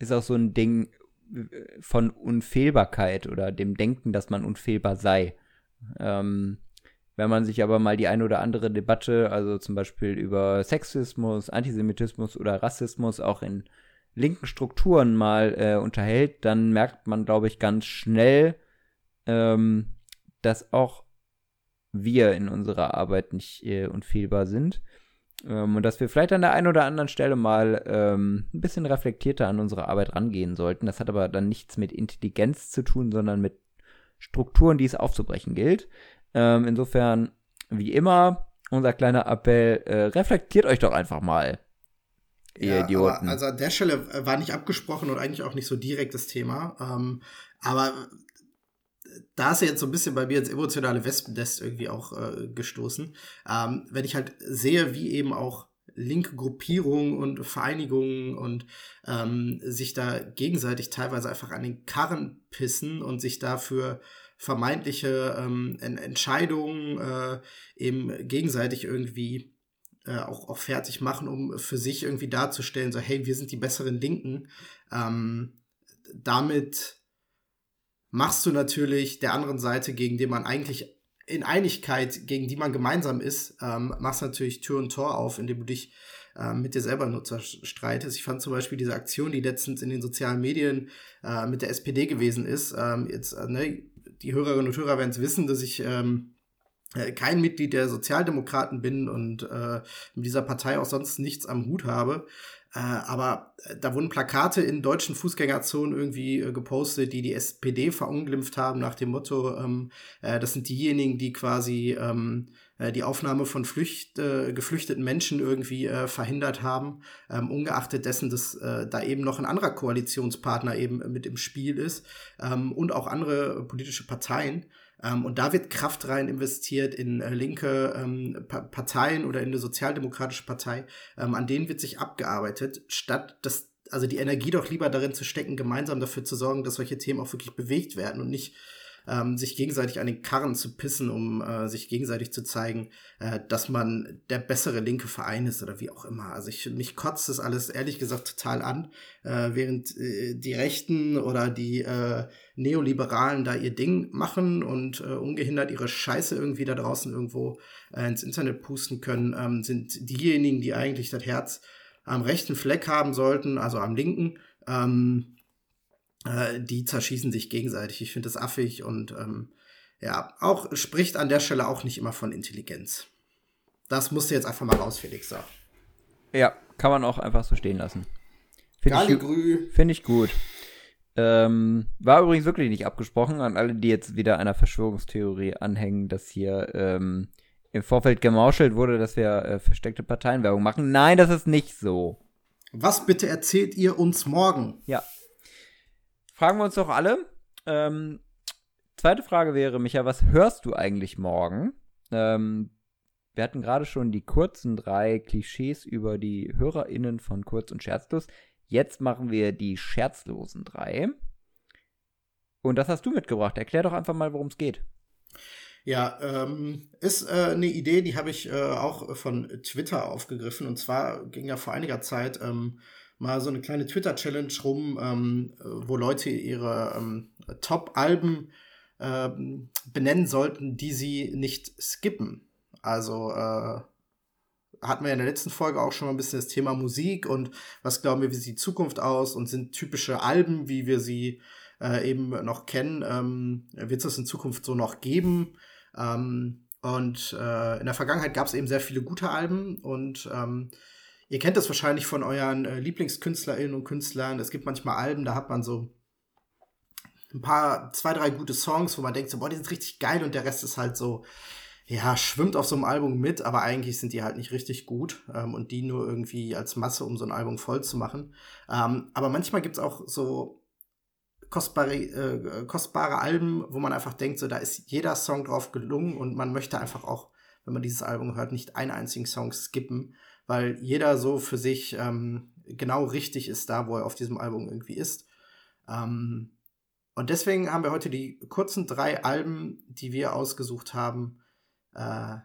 ist auch so ein Ding äh, von Unfehlbarkeit oder dem Denken, dass man unfehlbar sei. Ähm, wenn man sich aber mal die eine oder andere Debatte, also zum Beispiel über Sexismus, Antisemitismus oder Rassismus auch in linken Strukturen mal äh, unterhält, dann merkt man, glaube ich, ganz schnell, ähm, dass auch wir in unserer Arbeit nicht äh, unfehlbar sind. Ähm, und dass wir vielleicht an der einen oder anderen Stelle mal ähm, ein bisschen reflektierter an unsere Arbeit rangehen sollten. Das hat aber dann nichts mit Intelligenz zu tun, sondern mit Strukturen, die es aufzubrechen gilt. Ähm, insofern, wie immer, unser kleiner Appell, äh, reflektiert euch doch einfach mal. Ihr ja, Idioten. also an der Stelle äh, war nicht abgesprochen und eigentlich auch nicht so direkt das Thema. Ähm, aber da ist ja jetzt so ein bisschen bei mir ins emotionale Wespennest irgendwie auch äh, gestoßen. Ähm, wenn ich halt sehe, wie eben auch linke Gruppierungen und Vereinigungen und ähm, sich da gegenseitig teilweise einfach an den Karren pissen und sich dafür vermeintliche ähm, Entscheidungen äh, eben gegenseitig irgendwie äh, auch, auch fertig machen, um für sich irgendwie darzustellen, so hey, wir sind die besseren Linken. Ähm, damit machst du natürlich der anderen Seite, gegen den man eigentlich in Einigkeit, gegen die man gemeinsam ist, ähm, machst natürlich Tür und Tor auf, indem du dich ähm, mit dir selber Nutzer streitest. Ich fand zum Beispiel diese Aktion, die letztens in den sozialen Medien äh, mit der SPD gewesen ist. Ähm, jetzt, äh, ne, die Hörerinnen und Hörer werden es wissen, dass ich ähm, äh, kein Mitglied der Sozialdemokraten bin und äh, mit dieser Partei auch sonst nichts am Hut habe. Äh, aber äh, da wurden Plakate in deutschen Fußgängerzonen irgendwie äh, gepostet, die die SPD verunglimpft haben nach dem Motto, ähm, äh, das sind diejenigen, die quasi ähm, äh, die Aufnahme von Flücht, äh, geflüchteten Menschen irgendwie äh, verhindert haben, ähm, ungeachtet dessen, dass äh, da eben noch ein anderer Koalitionspartner eben mit im Spiel ist ähm, und auch andere politische Parteien. Ähm, und da wird Kraft rein investiert in äh, linke ähm, pa Parteien oder in eine sozialdemokratische Partei. Ähm, an denen wird sich abgearbeitet, statt das also die Energie doch lieber darin zu stecken, gemeinsam dafür zu sorgen, dass solche Themen auch wirklich bewegt werden und nicht ähm, sich gegenseitig an den Karren zu pissen, um äh, sich gegenseitig zu zeigen, äh, dass man der bessere linke Verein ist oder wie auch immer. Also ich, mich kotzt das alles ehrlich gesagt total an, äh, während äh, die Rechten oder die äh, Neoliberalen da ihr Ding machen und äh, ungehindert ihre Scheiße irgendwie da draußen irgendwo äh, ins Internet pusten können, ähm, sind diejenigen, die eigentlich das Herz am rechten Fleck haben sollten, also am linken, ähm, äh, die zerschießen sich gegenseitig. Ich finde das affig und ähm, ja, auch spricht an der Stelle auch nicht immer von Intelligenz. Das musst du jetzt einfach mal raus, Felix. So. Ja, kann man auch einfach so stehen lassen. Finde ich, find ich gut. Ähm, war übrigens wirklich nicht abgesprochen an alle, die jetzt wieder einer Verschwörungstheorie anhängen, dass hier ähm, im Vorfeld gemauschelt wurde, dass wir äh, versteckte Parteienwerbung machen. Nein, das ist nicht so. Was bitte erzählt ihr uns morgen? Ja, Fragen wir uns doch alle. Ähm, zweite Frage wäre, Micha, was hörst du eigentlich morgen? Ähm, wir hatten gerade schon die kurzen drei Klischees über die HörerInnen von Kurz und Scherzlos. Jetzt machen wir die scherzlosen drei. Und das hast du mitgebracht. Erklär doch einfach mal, worum es geht. Ja, ähm, ist äh, eine Idee, die habe ich äh, auch von Twitter aufgegriffen. Und zwar ging ja vor einiger Zeit ähm, mal so eine kleine Twitter-Challenge rum, ähm, wo Leute ihre ähm, Top-Alben ähm, benennen sollten, die sie nicht skippen. Also äh, hatten wir in der letzten Folge auch schon mal ein bisschen das Thema Musik und was glauben wir, wie sieht die Zukunft aus und sind typische Alben, wie wir sie äh, eben noch kennen, ähm, wird es das in Zukunft so noch geben? Ähm, und äh, in der Vergangenheit gab es eben sehr viele gute Alben und ähm, Ihr kennt das wahrscheinlich von euren äh, LieblingskünstlerInnen und Künstlern. Es gibt manchmal Alben, da hat man so ein paar, zwei, drei gute Songs, wo man denkt so, boah, die sind richtig geil und der Rest ist halt so, ja, schwimmt auf so einem Album mit, aber eigentlich sind die halt nicht richtig gut ähm, und die nur irgendwie als Masse, um so ein Album voll zu machen. Ähm, aber manchmal gibt's auch so kostbare, äh, kostbare Alben, wo man einfach denkt, so, da ist jeder Song drauf gelungen und man möchte einfach auch, wenn man dieses Album hört, nicht einen einzigen Song skippen weil jeder so für sich ähm, genau richtig ist da, wo er auf diesem Album irgendwie ist. Ähm, und deswegen haben wir heute die kurzen drei Alben, die wir ausgesucht haben, äh,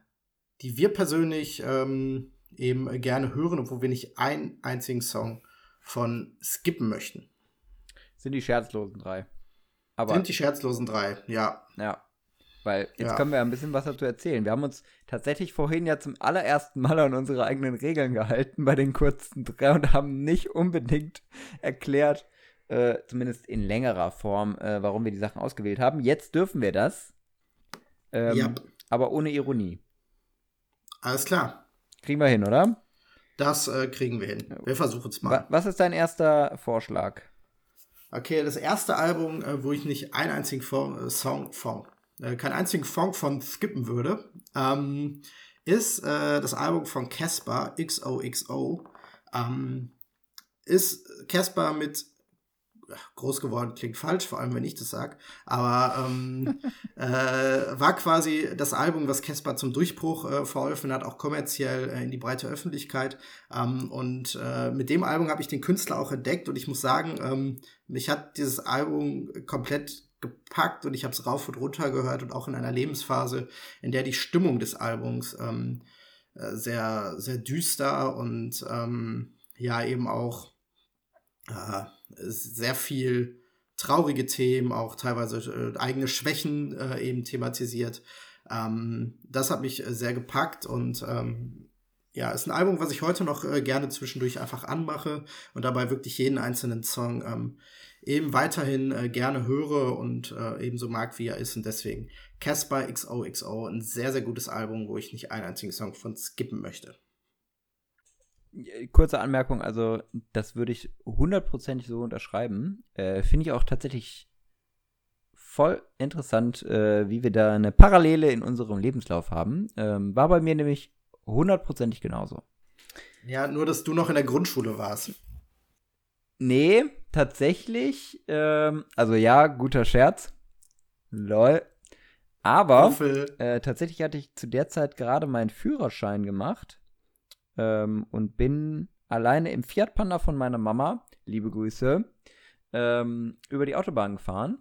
die wir persönlich ähm, eben gerne hören, obwohl wir nicht einen einzigen Song von skippen möchten. Sind die scherzlosen drei. Aber Sind die scherzlosen drei, ja. Ja. Weil jetzt ja. können wir ja ein bisschen was dazu erzählen. Wir haben uns tatsächlich vorhin ja zum allerersten Mal an unsere eigenen Regeln gehalten bei den kurzen drei und haben nicht unbedingt erklärt, äh, zumindest in längerer Form, äh, warum wir die Sachen ausgewählt haben. Jetzt dürfen wir das. Ähm, ja. Aber ohne Ironie. Alles klar. Kriegen wir hin, oder? Das äh, kriegen wir hin. Wir versuchen es mal. Was ist dein erster Vorschlag? Okay, das erste Album, äh, wo ich nicht einen einzigen Song, Song, äh, keinen einzigen Song von skippen würde, ähm, ist äh, das Album von Casper, XOXO. Ähm, ist Casper mit groß geworden klingt falsch, vor allem wenn ich das sage, aber ähm, äh, war quasi das Album, was Casper zum Durchbruch äh, verholfen hat, auch kommerziell äh, in die breite Öffentlichkeit. Ähm, und äh, mit dem Album habe ich den Künstler auch entdeckt und ich muss sagen, ähm, mich hat dieses Album komplett gepackt und ich habe es rauf und runter gehört und auch in einer Lebensphase, in der die Stimmung des Albums ähm, äh, sehr, sehr düster und ähm, ja eben auch äh, sehr viel traurige Themen, auch teilweise äh, eigene Schwächen äh, eben thematisiert. Ähm, das hat mich sehr gepackt und ähm, ja, ist ein Album, was ich heute noch äh, gerne zwischendurch einfach anmache und dabei wirklich jeden einzelnen Song ähm, eben weiterhin äh, gerne höre und äh, ebenso mag, wie er ist. Und deswegen Casper XOXO, ein sehr, sehr gutes Album, wo ich nicht einen einzigen Song von skippen möchte. Kurze Anmerkung, also das würde ich hundertprozentig so unterschreiben. Äh, Finde ich auch tatsächlich voll interessant, äh, wie wir da eine Parallele in unserem Lebenslauf haben. Ähm, war bei mir nämlich hundertprozentig genauso. Ja, nur dass du noch in der Grundschule warst. Nee, tatsächlich. Ähm, also ja, guter Scherz. Lol. Aber äh, tatsächlich hatte ich zu der Zeit gerade meinen Führerschein gemacht ähm, und bin alleine im Fiat Panda von meiner Mama, liebe Grüße, ähm, über die Autobahn gefahren.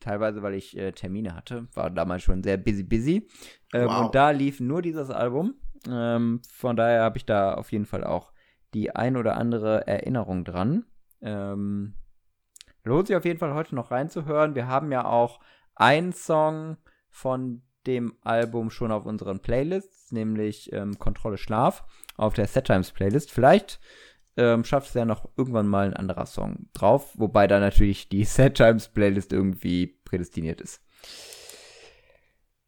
Teilweise, weil ich äh, Termine hatte. War damals schon sehr busy, busy. Ähm, wow. Und da lief nur dieses Album. Ähm, von daher habe ich da auf jeden Fall auch die ein oder andere Erinnerung dran. Ähm, lohnt sich auf jeden Fall heute noch reinzuhören. Wir haben ja auch einen Song von dem Album schon auf unseren Playlists, nämlich ähm, Kontrolle Schlaf auf der Set Times Playlist. Vielleicht ähm, schafft es ja noch irgendwann mal ein anderer Song drauf, wobei da natürlich die Set Times Playlist irgendwie prädestiniert ist.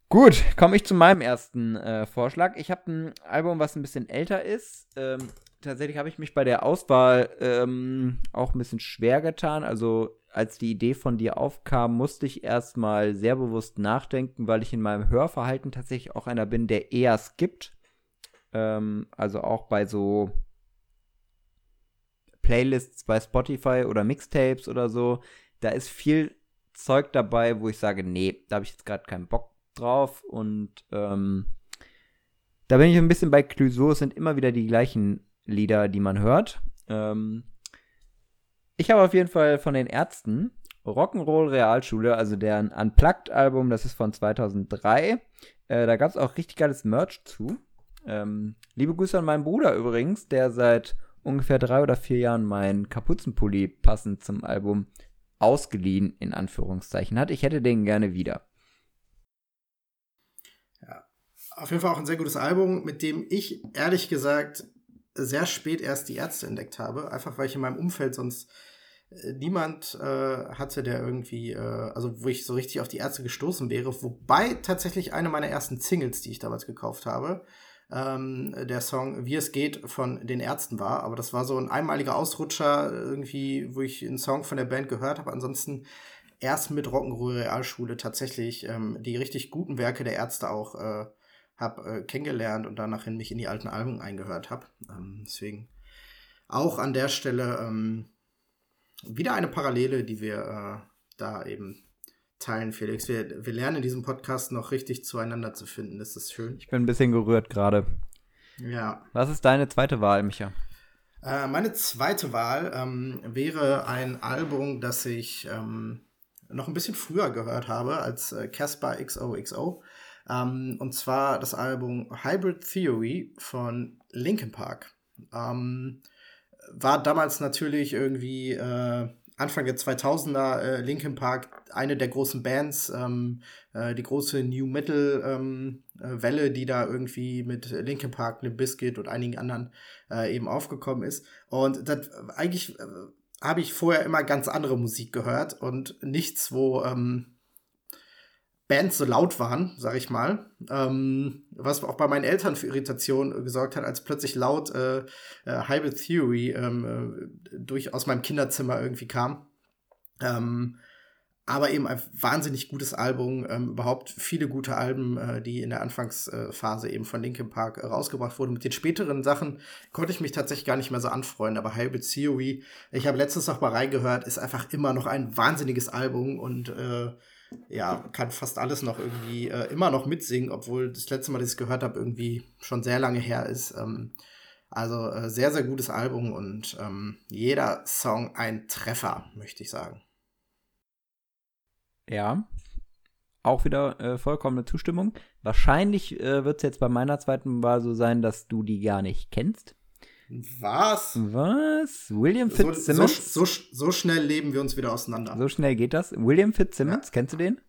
Gut, komme ich zu meinem ersten äh, Vorschlag. Ich habe ein Album, was ein bisschen älter ist. Ähm, tatsächlich habe ich mich bei der Auswahl ähm, auch ein bisschen schwer getan. Also als die Idee von dir aufkam, musste ich erstmal sehr bewusst nachdenken, weil ich in meinem Hörverhalten tatsächlich auch einer bin, der eher skippt. Ähm, also auch bei so Playlists bei Spotify oder Mixtapes oder so, da ist viel Zeug dabei, wo ich sage, nee, da habe ich jetzt gerade keinen Bock drauf. Und ähm, da bin ich ein bisschen bei Clouseau. Es sind immer wieder die gleichen Lieder, die man hört. Ähm, ich habe auf jeden Fall von den Ärzten Rock'n'Roll Realschule, also deren Unplugged-Album, das ist von 2003. Äh, da gab es auch richtig geiles Merch zu. Ähm, liebe Grüße an meinen Bruder übrigens, der seit ungefähr drei oder vier Jahren meinen Kapuzenpulli passend zum Album ausgeliehen, in Anführungszeichen hat. Ich hätte den gerne wieder. Auf jeden Fall auch ein sehr gutes Album, mit dem ich ehrlich gesagt sehr spät erst die Ärzte entdeckt habe. Einfach weil ich in meinem Umfeld sonst äh, niemand äh, hatte, der irgendwie, äh, also wo ich so richtig auf die Ärzte gestoßen wäre. Wobei tatsächlich eine meiner ersten Singles, die ich damals gekauft habe, ähm, der Song Wie es geht von den Ärzten war. Aber das war so ein einmaliger Ausrutscher irgendwie, wo ich einen Song von der Band gehört habe. Ansonsten erst mit Rock'n'Roll Realschule tatsächlich ähm, die richtig guten Werke der Ärzte auch äh, habe äh, kennengelernt und danach in mich in die alten Alben eingehört habe. Ähm, deswegen auch an der Stelle ähm, wieder eine Parallele, die wir äh, da eben teilen, Felix. Wir, wir lernen in diesem Podcast noch richtig zueinander zu finden. Das ist schön. Ich bin ein bisschen gerührt gerade. Ja. Was ist deine zweite Wahl, Micha? Äh, meine zweite Wahl ähm, wäre ein Album, das ich ähm, noch ein bisschen früher gehört habe als äh, Caspar XOXO. Ähm, und zwar das Album Hybrid Theory von Linkin Park. Ähm, war damals natürlich irgendwie äh, Anfang der 2000er äh, Linkin Park eine der großen Bands, ähm, äh, die große New Metal ähm, äh, Welle, die da irgendwie mit Linkin Park, Limp Bizkit und einigen anderen äh, eben aufgekommen ist. Und das eigentlich äh, habe ich vorher immer ganz andere Musik gehört und nichts, wo ähm, Bands so laut waren, sag ich mal. Ähm, was auch bei meinen Eltern für Irritation gesorgt hat, als plötzlich laut äh, äh, Hybrid Theory ähm, äh, durch aus meinem Kinderzimmer irgendwie kam. Ähm, aber eben ein wahnsinnig gutes Album, ähm, überhaupt viele gute Alben, äh, die in der Anfangsphase eben von Linkin Park äh, rausgebracht wurden. Mit den späteren Sachen konnte ich mich tatsächlich gar nicht mehr so anfreuen, aber Hybrid Theory, ich habe letztens noch mal reingehört, ist einfach immer noch ein wahnsinniges Album und äh, ja, kann fast alles noch irgendwie äh, immer noch mitsingen, obwohl das letzte Mal, dass ich es gehört habe, irgendwie schon sehr lange her ist. Ähm, also äh, sehr, sehr gutes Album und ähm, jeder Song ein Treffer, möchte ich sagen. Ja, auch wieder äh, vollkommene Zustimmung. Wahrscheinlich äh, wird es jetzt bei meiner zweiten Wahl so sein, dass du die gar nicht kennst. Was? Was? William Fitzsimmons? So, so, so, schnell leben wir uns wieder auseinander. So schnell geht das. William Fitzsimmons, ja. kennst du den?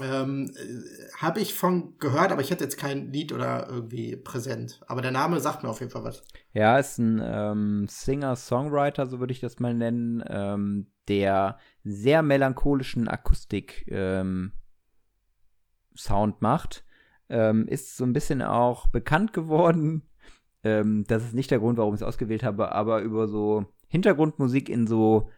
Ähm, äh, Habe ich von gehört, aber ich hätte jetzt kein Lied oder irgendwie präsent. Aber der Name sagt mir auf jeden Fall was. Ja, ist ein ähm, Singer-Songwriter, so würde ich das mal nennen, ähm, der sehr melancholischen Akustik-Sound ähm, macht. Ähm, ist so ein bisschen auch bekannt geworden. Ähm, das ist nicht der Grund, warum ich es ausgewählt habe, aber über so Hintergrundmusik in so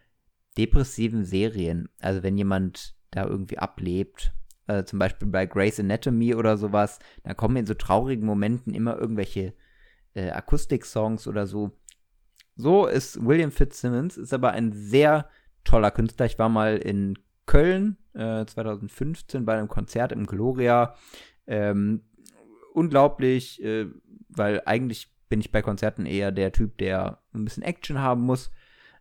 depressiven Serien. Also wenn jemand da irgendwie ablebt, äh, zum Beispiel bei Grey's Anatomy oder sowas, dann kommen in so traurigen Momenten immer irgendwelche äh, Akustik-Songs oder so. So ist William Fitzsimmons, ist aber ein sehr toller Künstler. Ich war mal in Köln äh, 2015 bei einem Konzert im Gloria. Ähm, unglaublich, äh, weil eigentlich bin ich bei Konzerten eher der Typ, der ein bisschen Action haben muss.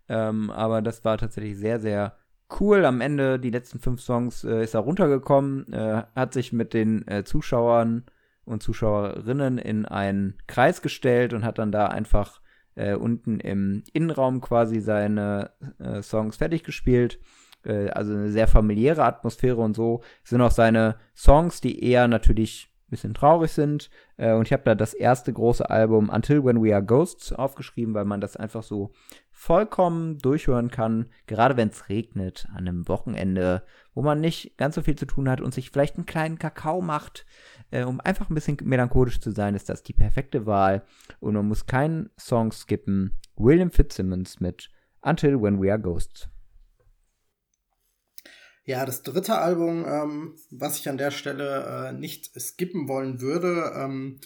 Ähm, aber das war tatsächlich sehr, sehr cool. Am Ende, die letzten fünf Songs, äh, ist er runtergekommen, äh, hat sich mit den äh, Zuschauern und Zuschauerinnen in einen Kreis gestellt und hat dann da einfach äh, unten im Innenraum quasi seine äh, Songs fertig gespielt. Äh, also eine sehr familiäre Atmosphäre und so sind auch seine Songs, die eher natürlich bisschen traurig sind. und ich habe da das erste große Album Until When We Are Ghosts aufgeschrieben, weil man das einfach so vollkommen durchhören kann, gerade wenn es regnet an einem Wochenende, wo man nicht ganz so viel zu tun hat und sich vielleicht einen kleinen Kakao macht, äh, um einfach ein bisschen melancholisch zu sein, ist das die perfekte Wahl und man muss keinen Song skippen. William Fitzsimmons mit Until When We Are Ghosts. Ja, das dritte Album, ähm, was ich an der Stelle äh, nicht skippen wollen würde, ähm,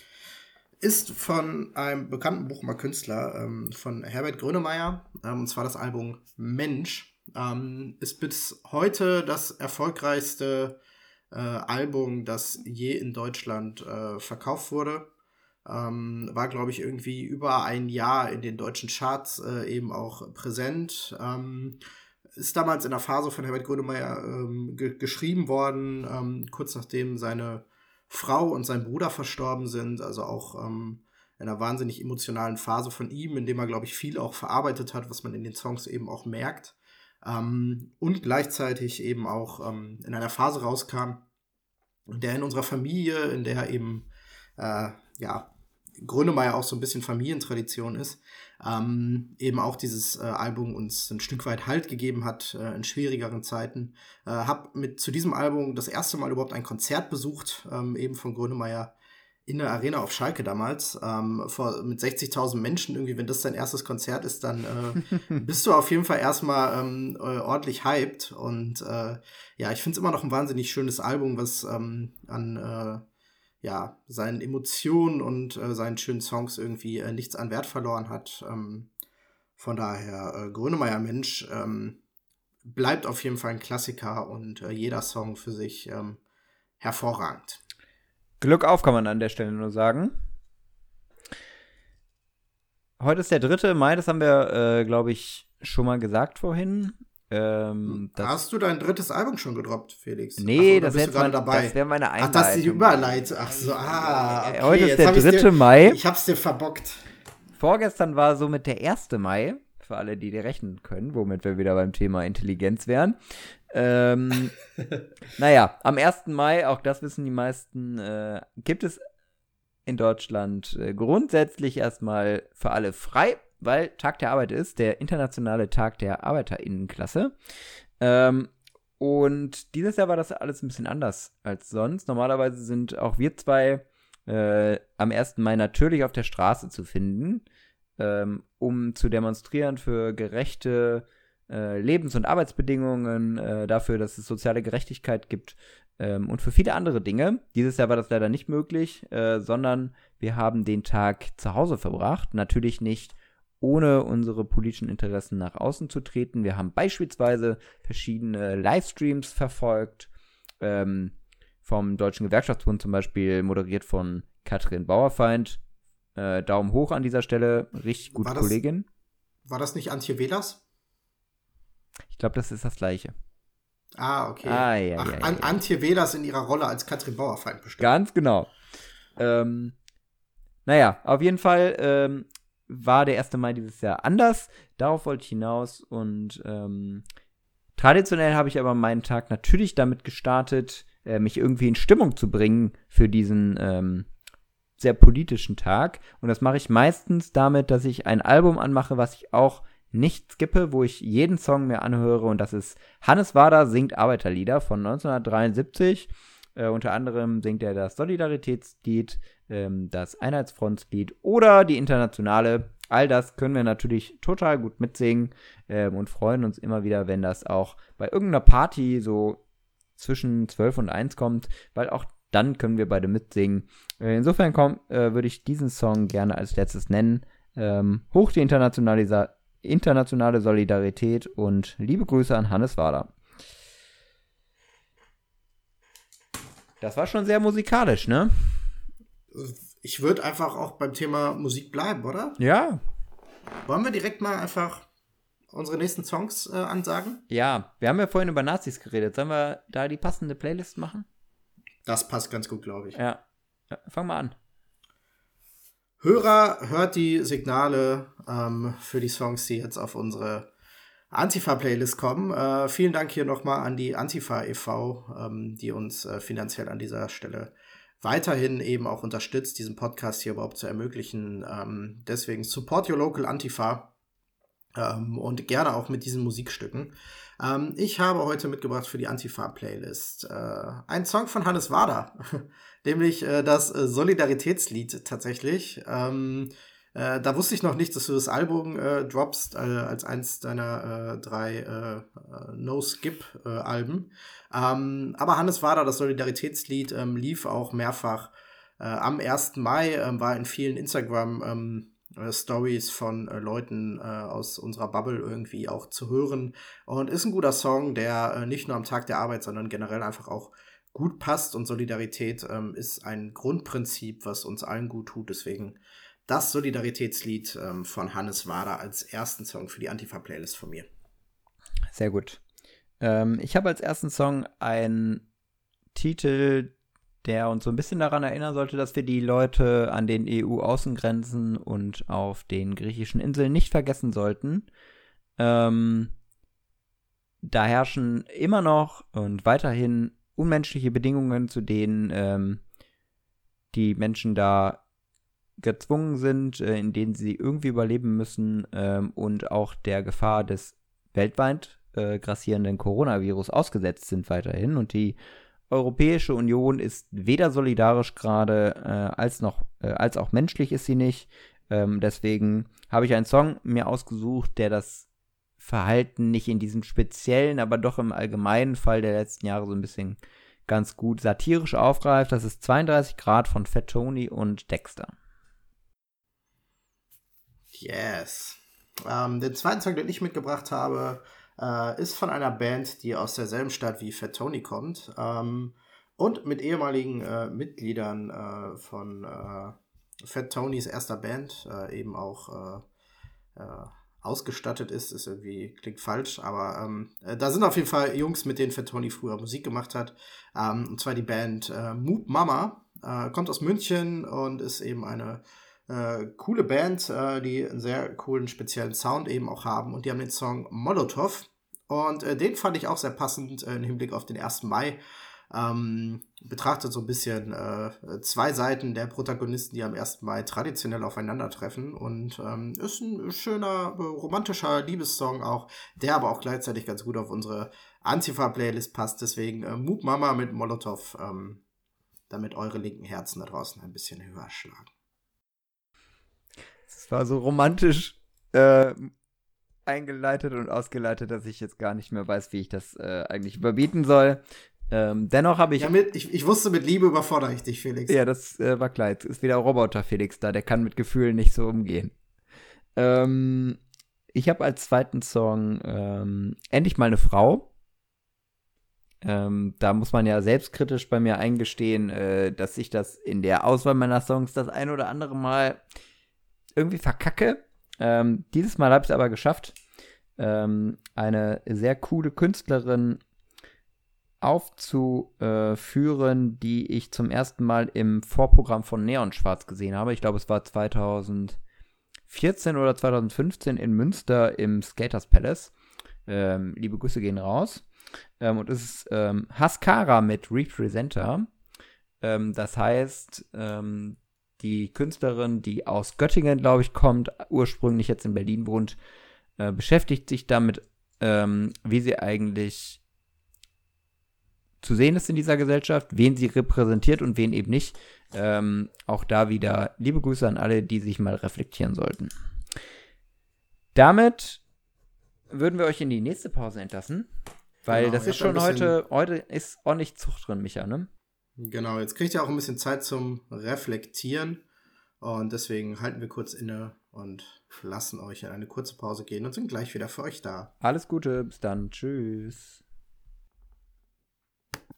ist von einem bekannten Bochumer Künstler, ähm, von Herbert Grönemeyer, ähm, und zwar das Album Mensch. Ähm, ist bis heute das erfolgreichste äh, Album, das je in Deutschland äh, verkauft wurde. Ähm, war, glaube ich, irgendwie über ein Jahr in den deutschen Charts äh, eben auch präsent. Ist damals in der Phase von Herbert Grönemeyer ähm, ge geschrieben worden, ähm, kurz nachdem seine Frau und sein Bruder verstorben sind, also auch ähm, in einer wahnsinnig emotionalen Phase von ihm, in dem er, glaube ich, viel auch verarbeitet hat, was man in den Songs eben auch merkt. Ähm, und gleichzeitig eben auch ähm, in einer Phase rauskam, in der in unserer Familie, in der eben äh, ja, Grönemeyer auch so ein bisschen Familientradition ist, ähm, eben auch dieses äh, Album uns ein Stück weit Halt gegeben hat äh, in schwierigeren Zeiten. Äh, hab mit zu diesem Album das erste Mal überhaupt ein Konzert besucht, ähm, eben von Grönemeyer in der Arena auf Schalke damals, ähm, vor, mit 60.000 Menschen irgendwie, wenn das dein erstes Konzert ist, dann äh, bist du auf jeden Fall erstmal ähm, äh, ordentlich hyped und äh, ja, ich finde es immer noch ein wahnsinnig schönes Album, was ähm, an äh, ja, seinen Emotionen und äh, seinen schönen Songs irgendwie äh, nichts an Wert verloren hat. Ähm, von daher, äh, Grönemeyer Mensch ähm, bleibt auf jeden Fall ein Klassiker und äh, jeder Song für sich ähm, hervorragend. Glück auf, kann man an der Stelle nur sagen. Heute ist der 3. Mai, das haben wir, äh, glaube ich, schon mal gesagt vorhin. Ähm, Hast du dein drittes Album schon gedroppt, Felix? Nee, Ach, das wäre mein, das wär meine Einleitung. Ach, das ist die Überleitung. Ach so, ah. Okay. Heute ist der 3. Dir, Mai. Ich hab's dir verbockt. Vorgestern war somit der 1. Mai, für alle, die dir rechnen können, womit wir wieder beim Thema Intelligenz wären. Ähm, naja, am 1. Mai, auch das wissen die meisten, äh, gibt es in Deutschland äh, grundsätzlich erstmal für alle frei weil Tag der Arbeit ist, der internationale Tag der Arbeiterinnenklasse. Ähm, und dieses Jahr war das alles ein bisschen anders als sonst. Normalerweise sind auch wir zwei äh, am 1. Mai natürlich auf der Straße zu finden, ähm, um zu demonstrieren für gerechte äh, Lebens- und Arbeitsbedingungen, äh, dafür, dass es soziale Gerechtigkeit gibt ähm, und für viele andere Dinge. Dieses Jahr war das leider nicht möglich, äh, sondern wir haben den Tag zu Hause verbracht. Natürlich nicht ohne unsere politischen Interessen nach außen zu treten. Wir haben beispielsweise verschiedene Livestreams verfolgt, ähm, vom Deutschen Gewerkschaftsbund zum Beispiel, moderiert von Katrin Bauerfeind. Äh, Daumen hoch an dieser Stelle, richtig gute war das, Kollegin. War das nicht Antje Velas? Ich glaube, das ist das gleiche. Ah, okay. Ah, ja, Ach, ja, ja, Antje Velas in ihrer Rolle als Katrin Bauerfeind bestimmt. Ganz genau. Ähm, naja, auf jeden Fall ähm, war der 1. Mai dieses Jahr anders. Darauf wollte ich hinaus. Und ähm, traditionell habe ich aber meinen Tag natürlich damit gestartet, äh, mich irgendwie in Stimmung zu bringen für diesen ähm, sehr politischen Tag. Und das mache ich meistens damit, dass ich ein Album anmache, was ich auch nicht skippe, wo ich jeden Song mir anhöre. Und das ist Hannes Wader singt Arbeiterlieder von 1973. Äh, unter anderem singt er das Solidaritätslied, ähm, das Einheitsfrontlied oder die Internationale. All das können wir natürlich total gut mitsingen ähm, und freuen uns immer wieder, wenn das auch bei irgendeiner Party so zwischen 12 und 1 kommt, weil auch dann können wir beide mitsingen. Äh, insofern äh, würde ich diesen Song gerne als letztes nennen. Ähm, hoch die internationale, internationale Solidarität und liebe Grüße an Hannes Wader. Das war schon sehr musikalisch, ne? Ich würde einfach auch beim Thema Musik bleiben, oder? Ja. Wollen wir direkt mal einfach unsere nächsten Songs äh, ansagen? Ja, wir haben ja vorhin über Nazis geredet. Sollen wir da die passende Playlist machen? Das passt ganz gut, glaube ich. Ja. ja. Fang mal an. Hörer hört die Signale ähm, für die Songs, die jetzt auf unsere Antifa-Playlist kommen. Äh, vielen Dank hier nochmal an die Antifa e.V., ähm, die uns äh, finanziell an dieser Stelle weiterhin eben auch unterstützt, diesen Podcast hier überhaupt zu ermöglichen. Ähm, deswegen support your local Antifa ähm, und gerne auch mit diesen Musikstücken. Ähm, ich habe heute mitgebracht für die Antifa-Playlist äh, einen Song von Hannes Wader, nämlich äh, das Solidaritätslied tatsächlich. Äh, da wusste ich noch nicht, dass du das Album äh, droppst äh, als eins deiner äh, drei äh, No-Skip-Alben. Ähm, aber Hannes Wader, das Solidaritätslied, ähm, lief auch mehrfach am 1. Mai, ähm, war in vielen Instagram- ähm, Stories von Leuten aus unserer Bubble irgendwie auch zu hören. Und ist ein guter Song, der nicht nur am Tag der Arbeit, sondern generell einfach auch gut passt. Und Solidarität ähm, ist ein Grundprinzip, was uns allen gut tut. Deswegen das Solidaritätslied ähm, von Hannes Wader als ersten Song für die Antifa-Playlist von mir. Sehr gut. Ähm, ich habe als ersten Song einen Titel, der uns so ein bisschen daran erinnern sollte, dass wir die Leute an den EU-Außengrenzen und auf den griechischen Inseln nicht vergessen sollten. Ähm, da herrschen immer noch und weiterhin unmenschliche Bedingungen, zu denen ähm, die Menschen da gezwungen sind, äh, in denen sie irgendwie überleben müssen ähm, und auch der Gefahr des weltweit äh, grassierenden Coronavirus ausgesetzt sind weiterhin. Und die Europäische Union ist weder solidarisch gerade äh, als noch äh, als auch menschlich ist sie nicht. Ähm, deswegen habe ich einen Song mir ausgesucht, der das Verhalten nicht in diesem speziellen, aber doch im allgemeinen Fall der letzten Jahre so ein bisschen ganz gut satirisch aufgreift. Das ist 32 Grad von Fat Tony und Dexter. Yes. Ähm, den zweiten Song, den ich mitgebracht habe, äh, ist von einer Band, die aus derselben Stadt wie Fat Tony kommt ähm, und mit ehemaligen äh, Mitgliedern äh, von äh, Fat Tonys erster Band äh, eben auch äh, ausgestattet ist. Ist irgendwie, klingt falsch, aber ähm, da sind auf jeden Fall Jungs, mit denen Fat Tony früher Musik gemacht hat. Ähm, und zwar die Band Moop Mama, kommt aus München und ist eben eine äh, coole Band, äh, die einen sehr coolen, speziellen Sound eben auch haben. Und die haben den Song Molotov. Und äh, den fand ich auch sehr passend äh, im Hinblick auf den 1. Mai. Ähm, betrachtet so ein bisschen äh, zwei Seiten der Protagonisten, die am 1. Mai traditionell aufeinandertreffen. Und ähm, ist ein schöner, romantischer Liebessong auch, der aber auch gleichzeitig ganz gut auf unsere Antifa-Playlist passt. Deswegen äh, Moop Mama mit Molotov, ähm, damit eure linken Herzen da draußen ein bisschen höher schlagen. Es war so romantisch äh, eingeleitet und ausgeleitet, dass ich jetzt gar nicht mehr weiß, wie ich das äh, eigentlich überbieten soll. Ähm, dennoch habe ich. Ja, mit, ich, ich wusste, mit Liebe überfordere ich dich, Felix. Ja, das äh, war klar. Jetzt ist wieder Roboter Felix da, der kann mit Gefühlen nicht so umgehen. Ähm, ich habe als zweiten Song ähm, Endlich mal eine Frau. Ähm, da muss man ja selbstkritisch bei mir eingestehen, äh, dass ich das in der Auswahl meiner Songs das ein oder andere Mal irgendwie verkacke. Ähm, dieses Mal habe ich es aber geschafft, ähm, eine sehr coole Künstlerin aufzuführen, die ich zum ersten Mal im Vorprogramm von Neon Schwarz gesehen habe. Ich glaube, es war 2014 oder 2015 in Münster im Skaters Palace. Ähm, liebe Grüße gehen raus. Ähm, und es ist ähm, Haskara mit Representer. Ähm, das heißt, ähm, die Künstlerin, die aus Göttingen, glaube ich, kommt, ursprünglich jetzt in Berlin wohnt, äh, beschäftigt sich damit, ähm, wie sie eigentlich zu sehen ist in dieser Gesellschaft, wen sie repräsentiert und wen eben nicht. Ähm, auch da wieder liebe Grüße an alle, die sich mal reflektieren sollten. Damit würden wir euch in die nächste Pause entlassen, weil genau, das ist schon heute, heute ist ordentlich Zucht drin, Micha, ne? Genau, jetzt kriegt ihr auch ein bisschen Zeit zum Reflektieren und deswegen halten wir kurz inne und lassen euch in eine kurze Pause gehen und sind gleich wieder für euch da. Alles Gute, bis dann, tschüss.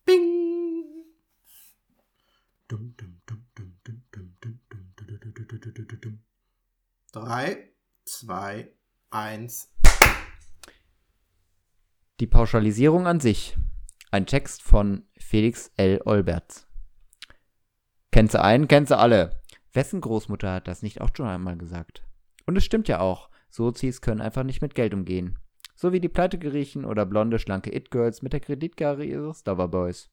Bing! Drei, zwei, eins. Die Pauschalisierung an sich. Ein Text von Felix L. Olberts. Kennst du einen, kennst du alle. Wessen Großmutter hat das nicht auch schon einmal gesagt? Und es stimmt ja auch. Sozis können einfach nicht mit Geld umgehen. So wie die Pleitegeriechen oder blonde, schlanke It-Girls mit der Kreditkarte ihres Loverboys.